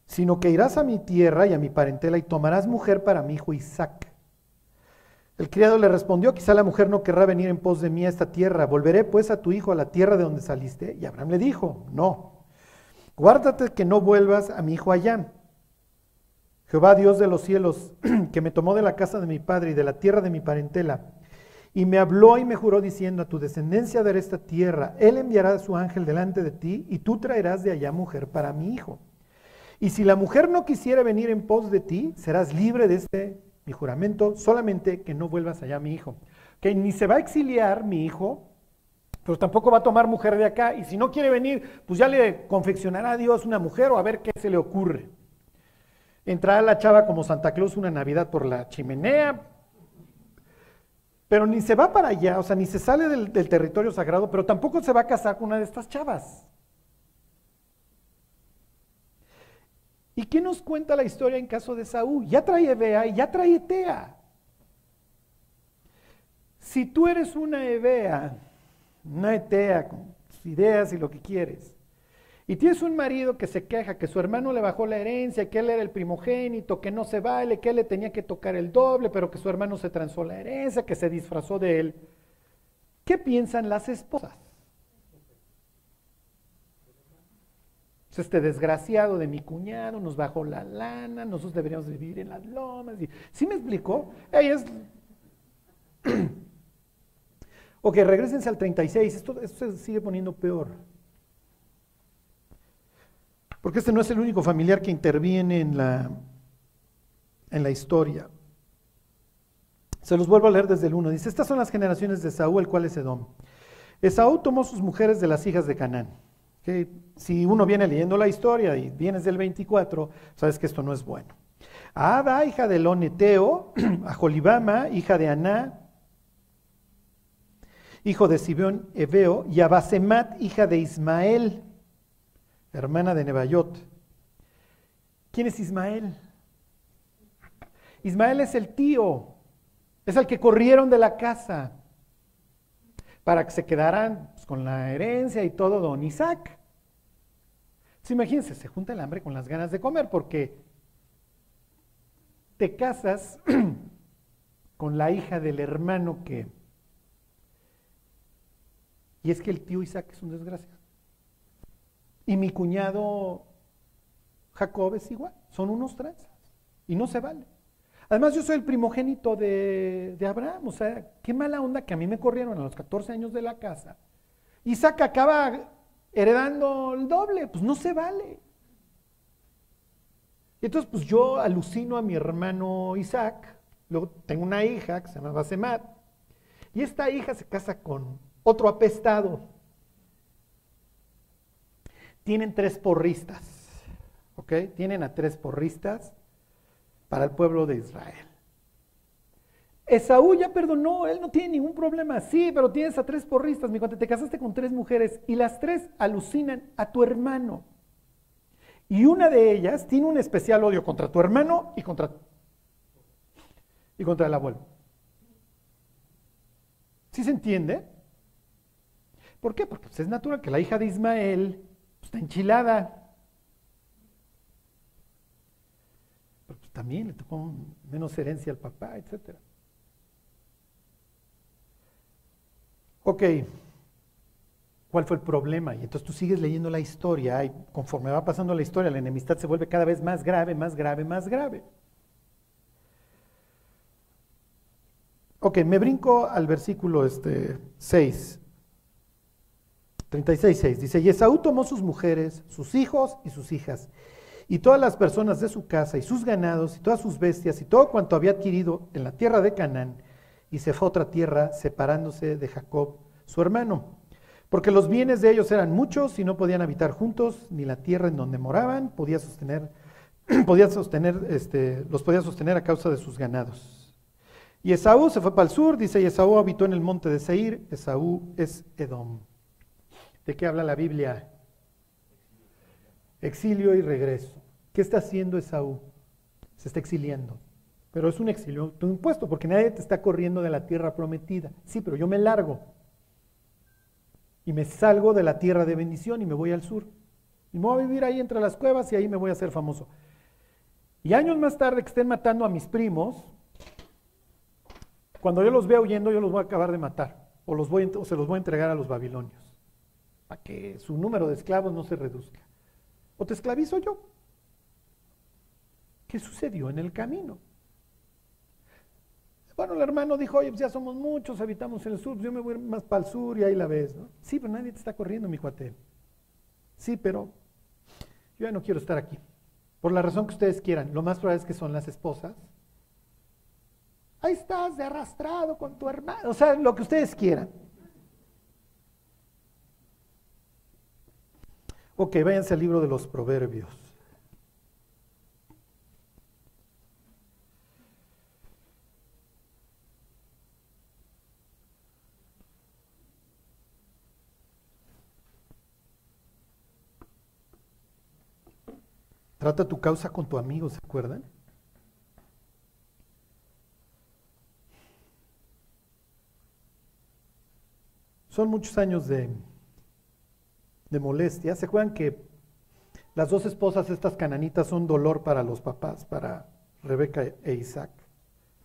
sino que irás a mi tierra y a mi parentela y tomarás mujer para mi hijo Isaac. El criado le respondió, quizá la mujer no querrá venir en pos de mí a esta tierra, volveré pues a tu hijo a la tierra de donde saliste. Y Abraham le dijo, no, guárdate que no vuelvas a mi hijo allá. Jehová Dios de los cielos, que me tomó de la casa de mi padre y de la tierra de mi parentela, y me habló y me juró diciendo, a tu descendencia daré esta tierra, él enviará a su ángel delante de ti, y tú traerás de allá mujer para mi hijo. Y si la mujer no quisiera venir en pos de ti, serás libre de este mi juramento, solamente que no vuelvas allá mi hijo. Que ni se va a exiliar mi hijo, Pero tampoco va a tomar mujer de acá. Y si no quiere venir, pues ya le confeccionará a Dios una mujer o a ver qué se le ocurre. Entrará la chava como Santa Claus una Navidad por la chimenea. Pero ni se va para allá, o sea, ni se sale del, del territorio sagrado, pero tampoco se va a casar con una de estas chavas. ¿Y qué nos cuenta la historia en caso de Saúl? Ya trae Ebea y ya trae Tea. Si tú eres una Ebea, una Etea con ideas y lo que quieres, y tienes un marido que se queja que su hermano le bajó la herencia, que él era el primogénito, que no se vale, que él le tenía que tocar el doble, pero que su hermano se transó la herencia, que se disfrazó de él, ¿qué piensan las esposas? Este desgraciado de mi cuñado nos bajó la lana, nosotros deberíamos vivir en las lomas. Y, ¿Sí me explicó? Es... ok, regresense al 36, esto, esto se sigue poniendo peor. Porque este no es el único familiar que interviene en la, en la historia. Se los vuelvo a leer desde el 1. Dice, estas son las generaciones de Saúl, el cual es Edom. Esaú tomó sus mujeres de las hijas de Canaán si uno viene leyendo la historia y vienes del 24, sabes que esto no es bueno. A Ada, hija de Loneteo, a Jolibama, hija de Aná, hijo de Sibeón Ebeo, y a Basemat, hija de Ismael, hermana de Nebayot. ¿Quién es Ismael? Ismael es el tío, es el que corrieron de la casa para que se quedaran pues, con la herencia y todo don Isaac imagínense, se junta el hambre con las ganas de comer porque te casas con la hija del hermano que... Y es que el tío Isaac es un desgraciado. Y mi cuñado Jacob es igual, son unos tranzas. Y no se vale. Además, yo soy el primogénito de, de, Abraham. O sea, qué mala onda que a mí me corrieron a los 14 años de la casa. Isaac acaba heredando el doble, pues no se vale. Y entonces, pues yo alucino a mi hermano Isaac, luego tengo una hija que se llama Basemat, y esta hija se casa con otro apestado. Tienen tres porristas, ¿ok? Tienen a tres porristas para el pueblo de Israel. Esaú ya perdonó, él no tiene ningún problema. Sí, pero tienes a tres porristas, mi cuate, te casaste con tres mujeres y las tres alucinan a tu hermano. Y una de ellas tiene un especial odio contra tu hermano y contra, y contra el abuelo. ¿Sí se entiende? ¿Por qué? Porque pues, es natural que la hija de Ismael pues, está enchilada. Pero pues, también le tocó menos herencia al papá, etcétera. Ok, ¿cuál fue el problema? Y entonces tú sigues leyendo la historia y conforme va pasando la historia, la enemistad se vuelve cada vez más grave, más grave, más grave. Ok, me brinco al versículo este, 6. 36, 6. Dice, y Esaú tomó sus mujeres, sus hijos y sus hijas, y todas las personas de su casa, y sus ganados, y todas sus bestias, y todo cuanto había adquirido en la tierra de Canaán, y se fue a otra tierra, separándose de Jacob, su hermano. Porque los bienes de ellos eran muchos y no podían habitar juntos, ni la tierra en donde moraban podía sostener, podía sostener, este, los podía sostener a causa de sus ganados. Y Esaú se fue para el sur, dice, y Esaú habitó en el monte de Seir, Esaú es Edom. ¿De qué habla la Biblia? Exilio y regreso. ¿Qué está haciendo Esaú? Se está exiliando. Pero es un exilio tu impuesto, porque nadie te está corriendo de la tierra prometida. Sí, pero yo me largo. Y me salgo de la tierra de bendición y me voy al sur. Y me voy a vivir ahí entre las cuevas y ahí me voy a hacer famoso. Y años más tarde que estén matando a mis primos, cuando yo los vea huyendo, yo los voy a acabar de matar. O, o se los voy a entregar a los babilonios. Para que su número de esclavos no se reduzca. O te esclavizo yo. ¿Qué sucedió en el camino? Bueno, el hermano dijo, oye, pues ya somos muchos, habitamos en el sur, pues yo me voy más para el sur y ahí la ves, ¿no? Sí, pero nadie te está corriendo, mi cuate. Sí, pero yo ya no quiero estar aquí. Por la razón que ustedes quieran, lo más probable es que son las esposas. Ahí estás de arrastrado con tu hermano, o sea, lo que ustedes quieran. Ok, váyanse al libro de los proverbios. Trata tu causa con tu amigo, ¿se acuerdan? Son muchos años de, molestia. ¿Se acuerdan que las dos esposas, estas cananitas, son dolor para los papás, para Rebeca e Isaac?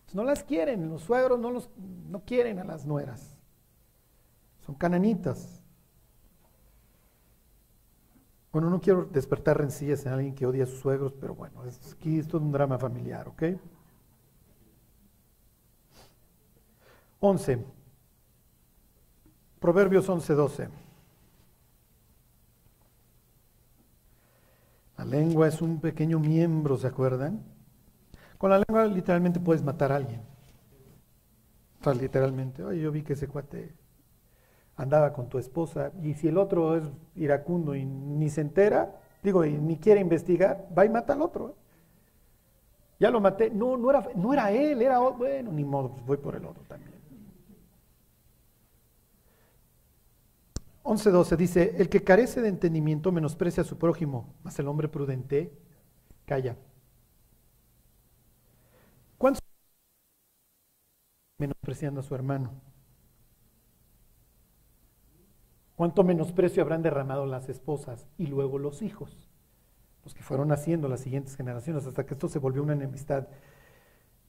Pues no las quieren, los suegros no, los, no quieren a las nueras. Son cananitas. Bueno, no quiero despertar rencillas en alguien que odia a sus suegros, pero bueno, aquí esto es un drama familiar, ¿ok? 11. Proverbios 11, 12. La lengua es un pequeño miembro, ¿se acuerdan? Con la lengua literalmente puedes matar a alguien. O sea, literalmente. Oye, yo vi que ese cuate andaba con tu esposa y si el otro es iracundo y ni se entera, digo, y ni quiere investigar, va y mata al otro. ¿eh? Ya lo maté. No, no era, no era él, era Bueno, ni modo, pues voy por el otro también. 11.12 dice, el que carece de entendimiento menosprecia a su prójimo, mas el hombre prudente calla. ¿Cuántos menospreciando a su hermano? ¿Cuánto menosprecio habrán derramado las esposas y luego los hijos? Los que fueron haciendo las siguientes generaciones hasta que esto se volvió una enemistad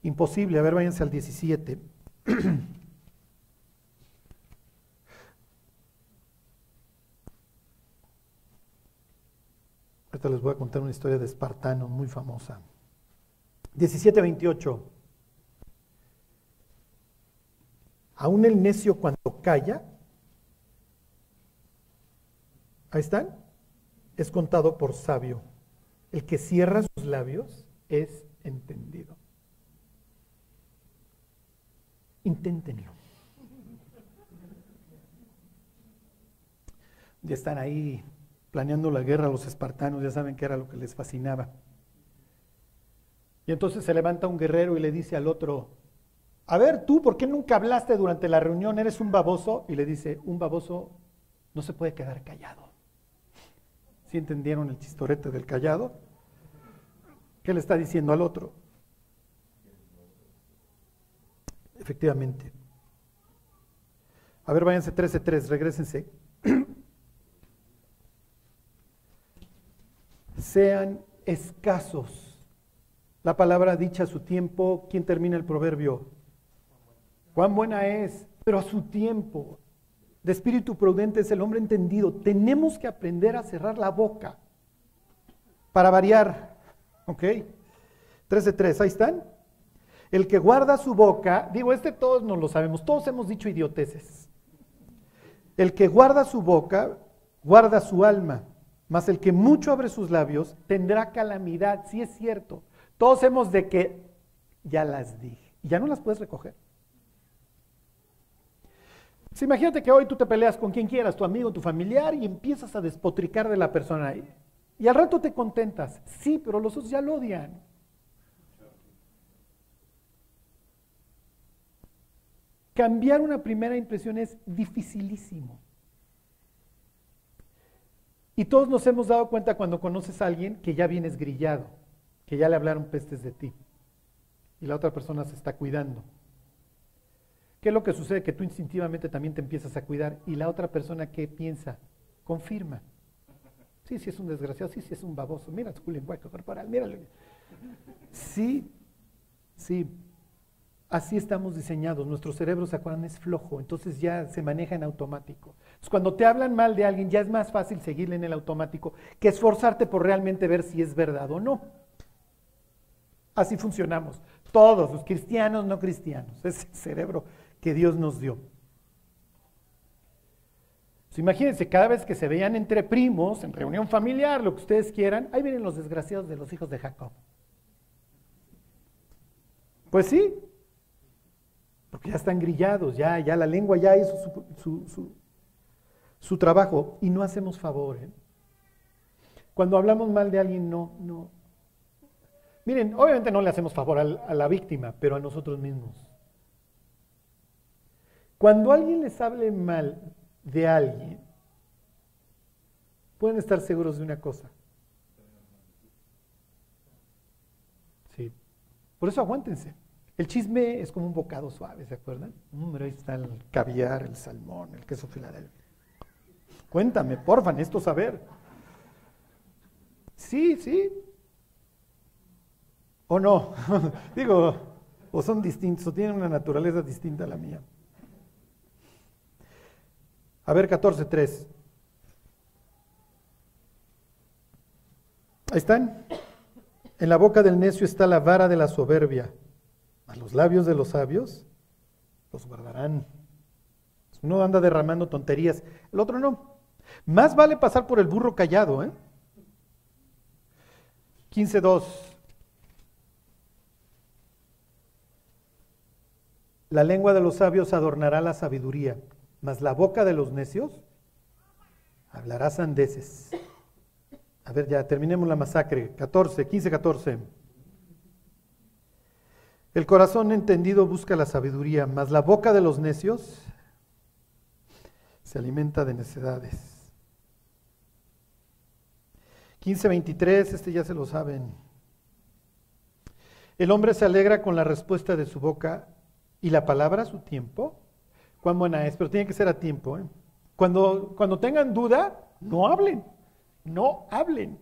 imposible. A ver, váyanse al 17. Ahorita les voy a contar una historia de espartano muy famosa. 17-28. Aún el necio cuando calla, ahí están, es contado por sabio. El que cierra sus labios es entendido. Inténtenlo. Ya están ahí planeando la guerra los espartanos, ya saben que era lo que les fascinaba. Y entonces se levanta un guerrero y le dice al otro, a ver tú, ¿por qué nunca hablaste durante la reunión? ¿Eres un baboso? Y le dice, un baboso no se puede quedar callado. ¿Sí entendieron el chistorete del callado? ¿Qué le está diciendo al otro? Efectivamente. A ver, váyanse 13.3, regresense. sean escasos. La palabra dicha a su tiempo, ¿quién termina el proverbio? Cuán buena es, pero a su tiempo. De espíritu prudente es el hombre entendido. Tenemos que aprender a cerrar la boca para variar. ¿Ok? 13 de 3, ahí están. El que guarda su boca, digo, este todos no lo sabemos, todos hemos dicho idioteces. El que guarda su boca, guarda su alma. Mas el que mucho abre sus labios tendrá calamidad, si es cierto. Todos hemos de que ya las dije, ya no las puedes recoger. Si imagínate que hoy tú te peleas con quien quieras, tu amigo, tu familiar, y empiezas a despotricar de la persona. Y al rato te contentas. Sí, pero los otros ya lo odian. Cambiar una primera impresión es dificilísimo. Y todos nos hemos dado cuenta cuando conoces a alguien que ya vienes grillado, que ya le hablaron pestes de ti y la otra persona se está cuidando. ¿Qué es lo que sucede? Que tú instintivamente también te empiezas a cuidar y la otra persona que piensa, confirma. Sí, sí es un desgraciado, sí, sí es un baboso. Mira su lenguaje corporal, míralo. Sí, sí. Así estamos diseñados. Nuestro cerebro, ¿se acuerdan? Es flojo, entonces ya se maneja en automático. cuando te hablan mal de alguien, ya es más fácil seguirle en el automático que esforzarte por realmente ver si es verdad o no. Así funcionamos. Todos, los cristianos, no cristianos. Es el cerebro que Dios nos dio. imagínense, cada vez que se veían entre primos, en reunión familiar, lo que ustedes quieran, ahí vienen los desgraciados de los hijos de Jacob. Pues sí, porque ya están grillados, ya, ya la lengua ya hizo su, su, trabajo y no hacemos favor. ¿eh? Cuando hablamos mal de alguien, no, no. Miren, obviamente no le hacemos favor a la víctima, pero a nosotros mismos. Cuando alguien les hable mal de alguien, pueden estar seguros de una cosa. Sí. Por eso aguántense. El chisme es como un bocado suave, ¿se acuerdan? Hombre, ahí está el caviar, el salmón, el queso Filadelfia. Cuéntame, porfa, necesito saber. Sí, sí. ¿O no? Digo, o son distintos, o tienen una naturaleza distinta a la mía. A ver, 14.3. Ahí están. En la boca del necio está la vara de la soberbia. A los labios de los sabios los guardarán. Uno anda derramando tonterías, el otro no. Más vale pasar por el burro callado, ¿eh? 15.2. La lengua de los sabios adornará la sabiduría, mas la boca de los necios hablará sandeces. A ver, ya terminemos la masacre. 14, 15, 14. El corazón entendido busca la sabiduría, mas la boca de los necios se alimenta de necedades. 15.23, este ya se lo saben. El hombre se alegra con la respuesta de su boca y la palabra su tiempo. Cuán buena es, pero tiene que ser a tiempo. ¿eh? Cuando, cuando tengan duda, no hablen, no hablen.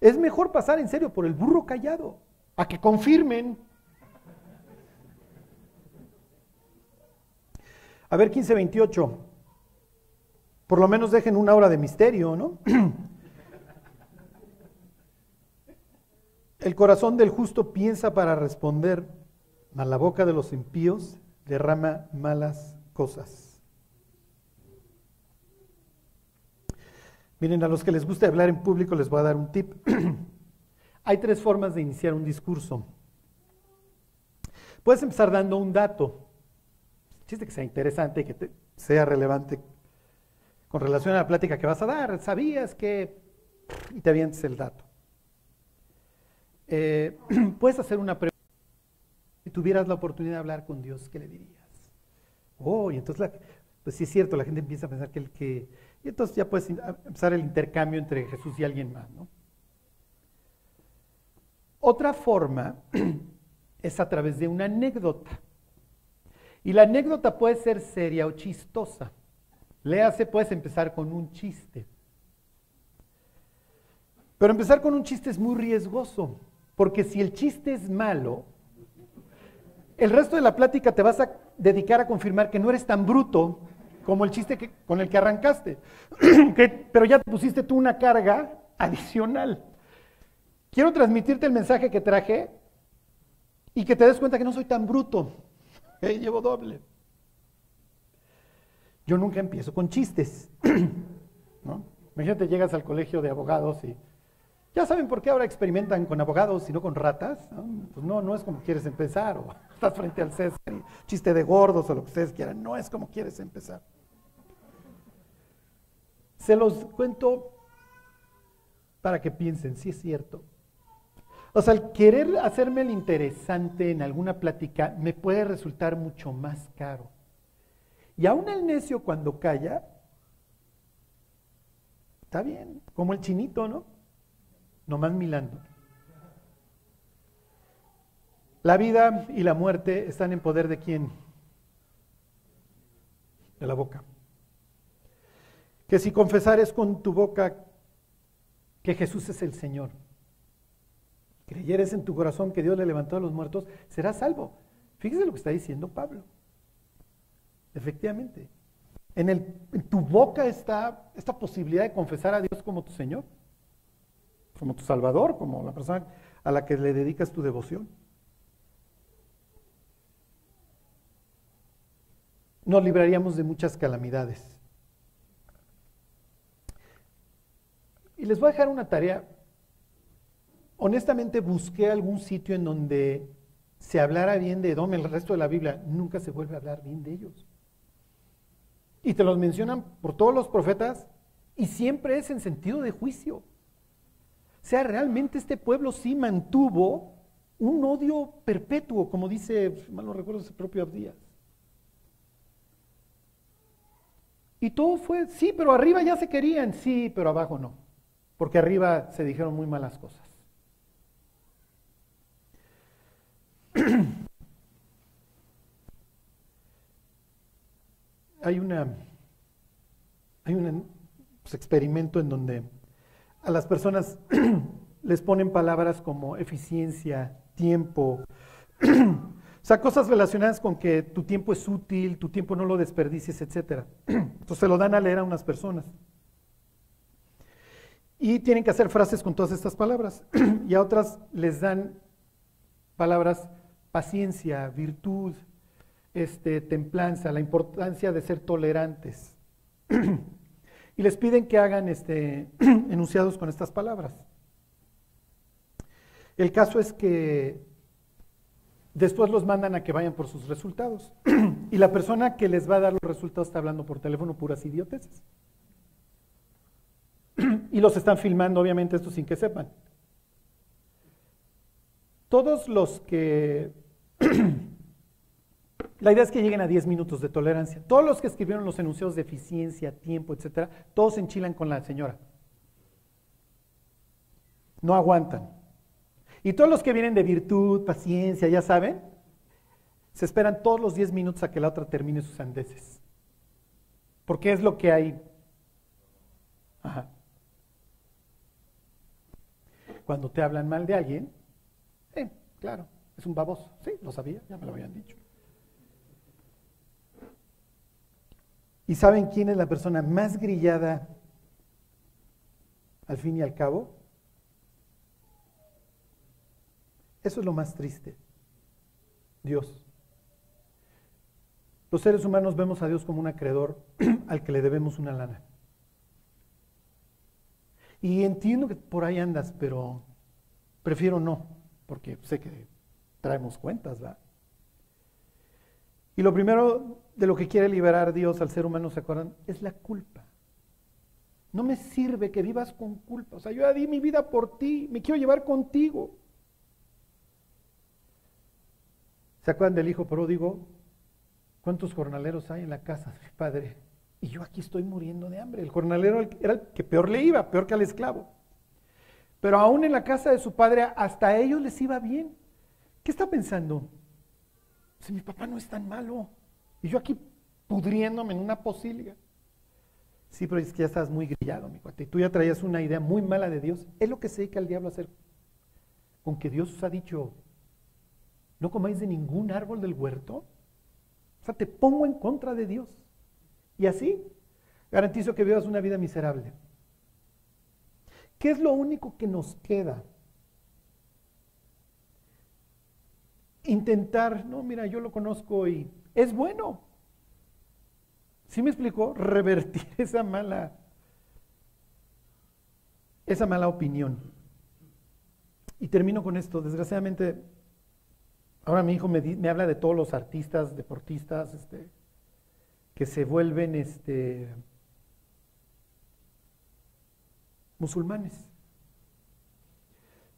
Es mejor pasar en serio por el burro callado, a que confirmen. A ver, 15.28. Por lo menos dejen una hora de misterio, ¿no? El corazón del justo piensa para responder, mas la boca de los impíos derrama malas cosas. Miren, a los que les gusta hablar en público les voy a dar un tip. Hay tres formas de iniciar un discurso. Puedes empezar dando un dato, chiste que sea interesante y que sea relevante con relación a la plática que vas a dar. ¿Sabías que...? Y te avientes el dato. Eh, puedes hacer una pregunta. Tuvieras la oportunidad de hablar con Dios, ¿qué le dirías? Oh, y entonces, la- pues sí es cierto, la gente empieza a pensar que el que... Y entonces ya puedes empezar el intercambio entre Jesús y alguien más, ¿no? Otra forma es a través de una anécdota. Y la anécdota puede ser seria o chistosa. Léase, puedes empezar con un chiste. Pero empezar con un chiste es muy riesgoso, porque si el chiste es malo, el resto de la plática te vas a dedicar a confirmar que no eres tan bruto como el chiste que- con el que arrancaste, pero ya te pusiste tú una carga adicional. Quiero transmitirte el mensaje que traje y que te des cuenta que no soy tan bruto, ¿ok? llevo doble. Yo nunca empiezo con chistes. ¿no? Imagínate, llegas al colegio de abogados y ya saben por qué ahora experimentan con abogados y no con ratas. Pues no, no es como quieres empezar, o estás frente al César y chiste de gordos o lo que ustedes quieran, no es como quieres empezar. Se los cuento para que piensen, si es cierto. O sea, el querer hacerme el interesante en alguna plática me puede resultar mucho más caro. Y aún el necio cuando calla, está bien, como el chinito, ¿no? Nomás milando. La vida y la muerte están en poder de quién? De la boca. Que si confesares con tu boca que Jesús es el Señor, creyeres en tu corazón que Dios le levantó a los muertos, serás salvo. Fíjese lo que está diciendo Pablo. Efectivamente. En, el- en tu boca está esta posibilidad de confesar a Dios como tu Señor, como tu Salvador, como la persona a la que le dedicas tu devoción. Nos libraríamos de muchas calamidades. Y les voy a dejar una tarea. Honestamente busqué algún sitio en donde se hablara bien de Edom, el resto de la Biblia, nunca se vuelve a hablar bien de ellos. Y te los mencionan por todos los profetas Y siempre es en sentido de juicio. O sea, realmente este pueblo sí mantuvo un odio perpetuo, como dice, mal no recuerdo, ese propio Abdías. Y todo fue, sí, pero arriba ya se querían, sí, pero abajo no, porque arriba se dijeron muy malas cosas. hay una, hay un experimento en donde a las personas les ponen palabras como eficiencia, tiempo, o sea, cosas relacionadas con que tu tiempo es útil, tu tiempo no lo desperdicies, etc. Entonces se lo dan a leer a unas personas. Y tienen que hacer frases con todas estas palabras. y a otras les dan palabras paciencia, virtud, este, templanza, la importancia de ser tolerantes. Y les piden que hagan este, enunciados con estas palabras. El caso es que Después los mandan a que vayan por sus resultados. y la persona que les va a dar los resultados está hablando por teléfono puras idioteces. y los están filmando, obviamente, esto sin que sepan. Todos los que... la idea es que lleguen a 10 minutos de tolerancia. Todos los que escribieron los enunciados de eficiencia, tiempo, etcétera, todos se enchilan con la señora. No aguantan. Y todos los que vienen de virtud, paciencia, ya saben, se esperan todos los 10 minutos a que la otra termine sus andeses. Porque es lo que hay. Ajá. Cuando te hablan mal de alguien, eh, claro, es un baboso. Sí, lo sabía, ya me lo habían dicho. ¿Y saben quién es la persona más grillada al fin y al cabo? Eso es lo más triste. Dios. Los seres humanos vemos a Dios como un acreedor al que le debemos una lana. Y entiendo que por ahí andas, pero prefiero no, porque sé que traemos cuentas, ¿verdad? Y lo primero de lo que quiere liberar Dios al ser humano, ¿se acuerdan? Es la culpa. No me sirve que vivas con culpa. O sea, yo di mi vida por ti, me quiero llevar contigo. ¿Se acuerdan del hijo pródigo? ¿Cuántos jornaleros hay en la casa de mi padre? Y yo aquí estoy muriendo de hambre. El jornalero era el que peor le iba, peor que al esclavo. Pero aún en la casa de su padre, hasta a ellos les iba bien. ¿Qué está pensando? Si mi papá no es tan malo. Y yo aquí pudriéndome en una posilia. Sí, pero es que ya estás muy grillado, mi cuate. Y tú ya traías una idea muy mala de Dios. Es lo que se dedica el diablo hacer. Con que Dios os ha dicho, no comáis de ningún árbol del huerto. O sea, te pongo en contra de Dios. Y así garantizo que vivas una vida miserable. ¿Qué es lo único que nos queda? Intentar, no, mira, yo lo conozco y es bueno. ¿Sí me explicó? Revertir esa mala, esa mala opinión. Y termino con esto. Desgraciadamente, Ahora mi hijo me, habla de todos los artistas, deportistas, este, que se vuelven este, musulmanes.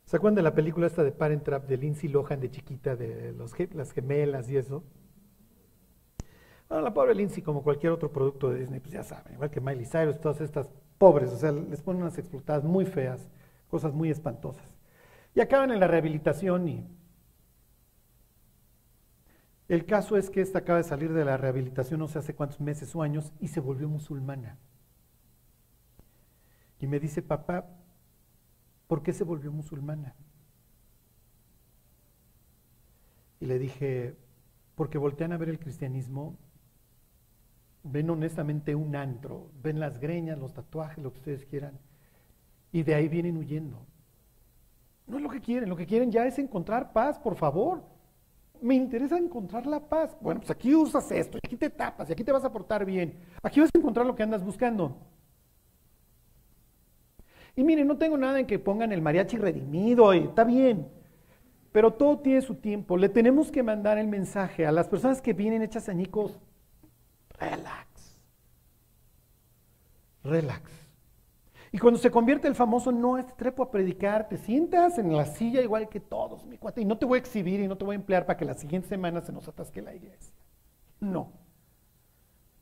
¿Se acuerdan de la película esta de Parent Trap de Lindsay Lohan de chiquita, de los, las gemelas y eso? Bueno, la pobre Lindsay, como cualquier otro producto de Disney, pues ya saben, igual que Miley Cyrus, todas estas pobres, o sea, les ponen unas explotadas muy feas, cosas muy espantosas. Y acaban en la rehabilitación y el caso es que esta acaba de salir de la rehabilitación no sé hace cuántos meses o años y se volvió musulmana. Y me dice, papá, ¿por qué se volvió musulmana? Y le dije, porque voltean a ver el cristianismo, ven honestamente un antro, ven las greñas, los tatuajes, lo que ustedes quieran, y de ahí vienen huyendo. No es lo que quieren, lo que quieren ya es encontrar paz, por favor me interesa encontrar la paz. Bueno, pues aquí usas esto, aquí te tapas, y aquí te vas a portar bien. Aquí vas a encontrar lo que andas buscando. Y miren, no tengo nada en que pongan el mariachi redimido, y está bien. Pero todo tiene su tiempo. Le tenemos que mandar el mensaje a las personas que vienen hechas añicos. Relax. Relax. Y cuando se convierte el famoso, no es trepo a predicar, te sientas en la silla igual que todos, mi cuate, y no te voy a exhibir y no te voy a emplear para que la siguiente semana se nos atasque la iglesia. No.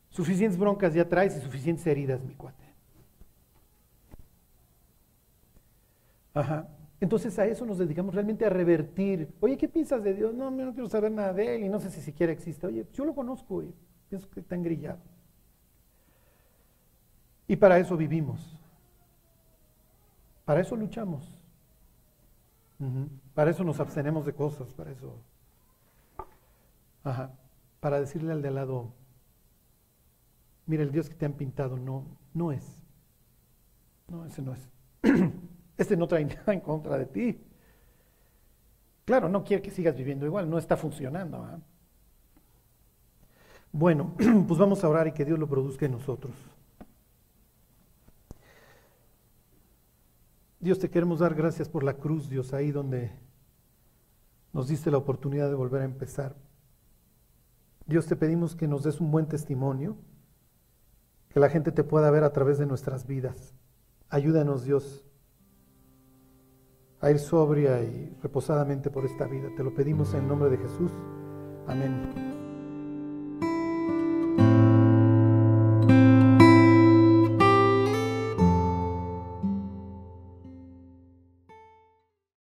Suficientes broncas ya traes y suficientes heridas, mi cuate. Ajá. Entonces a eso nos dedicamos realmente a revertir. Oye, ¿qué piensas de Dios? No, no quiero saber nada de Él y no sé si siquiera existe. Oye, yo lo conozco y pienso que está engrillado. Y para eso vivimos. Para eso luchamos. Para eso nos abstenemos de cosas, para eso. Ajá. Para decirle al de al lado, mira, el Dios que te han pintado no, no es. No, ese no es. Este no trae nada en contra de ti. Claro, no quiere que sigas viviendo igual, no está funcionando. ¿ah? Bueno, pues vamos a orar y que Dios lo produzca en nosotros. Dios, te queremos dar gracias por la cruz, Dios, ahí donde nos diste la oportunidad de volver a empezar. Dios, te pedimos que nos des un buen testimonio, que la gente te pueda ver a través de nuestras vidas. Ayúdanos, Dios, a ir sobria y reposadamente por esta vida. Te lo pedimos en el nombre de Jesús. Amén.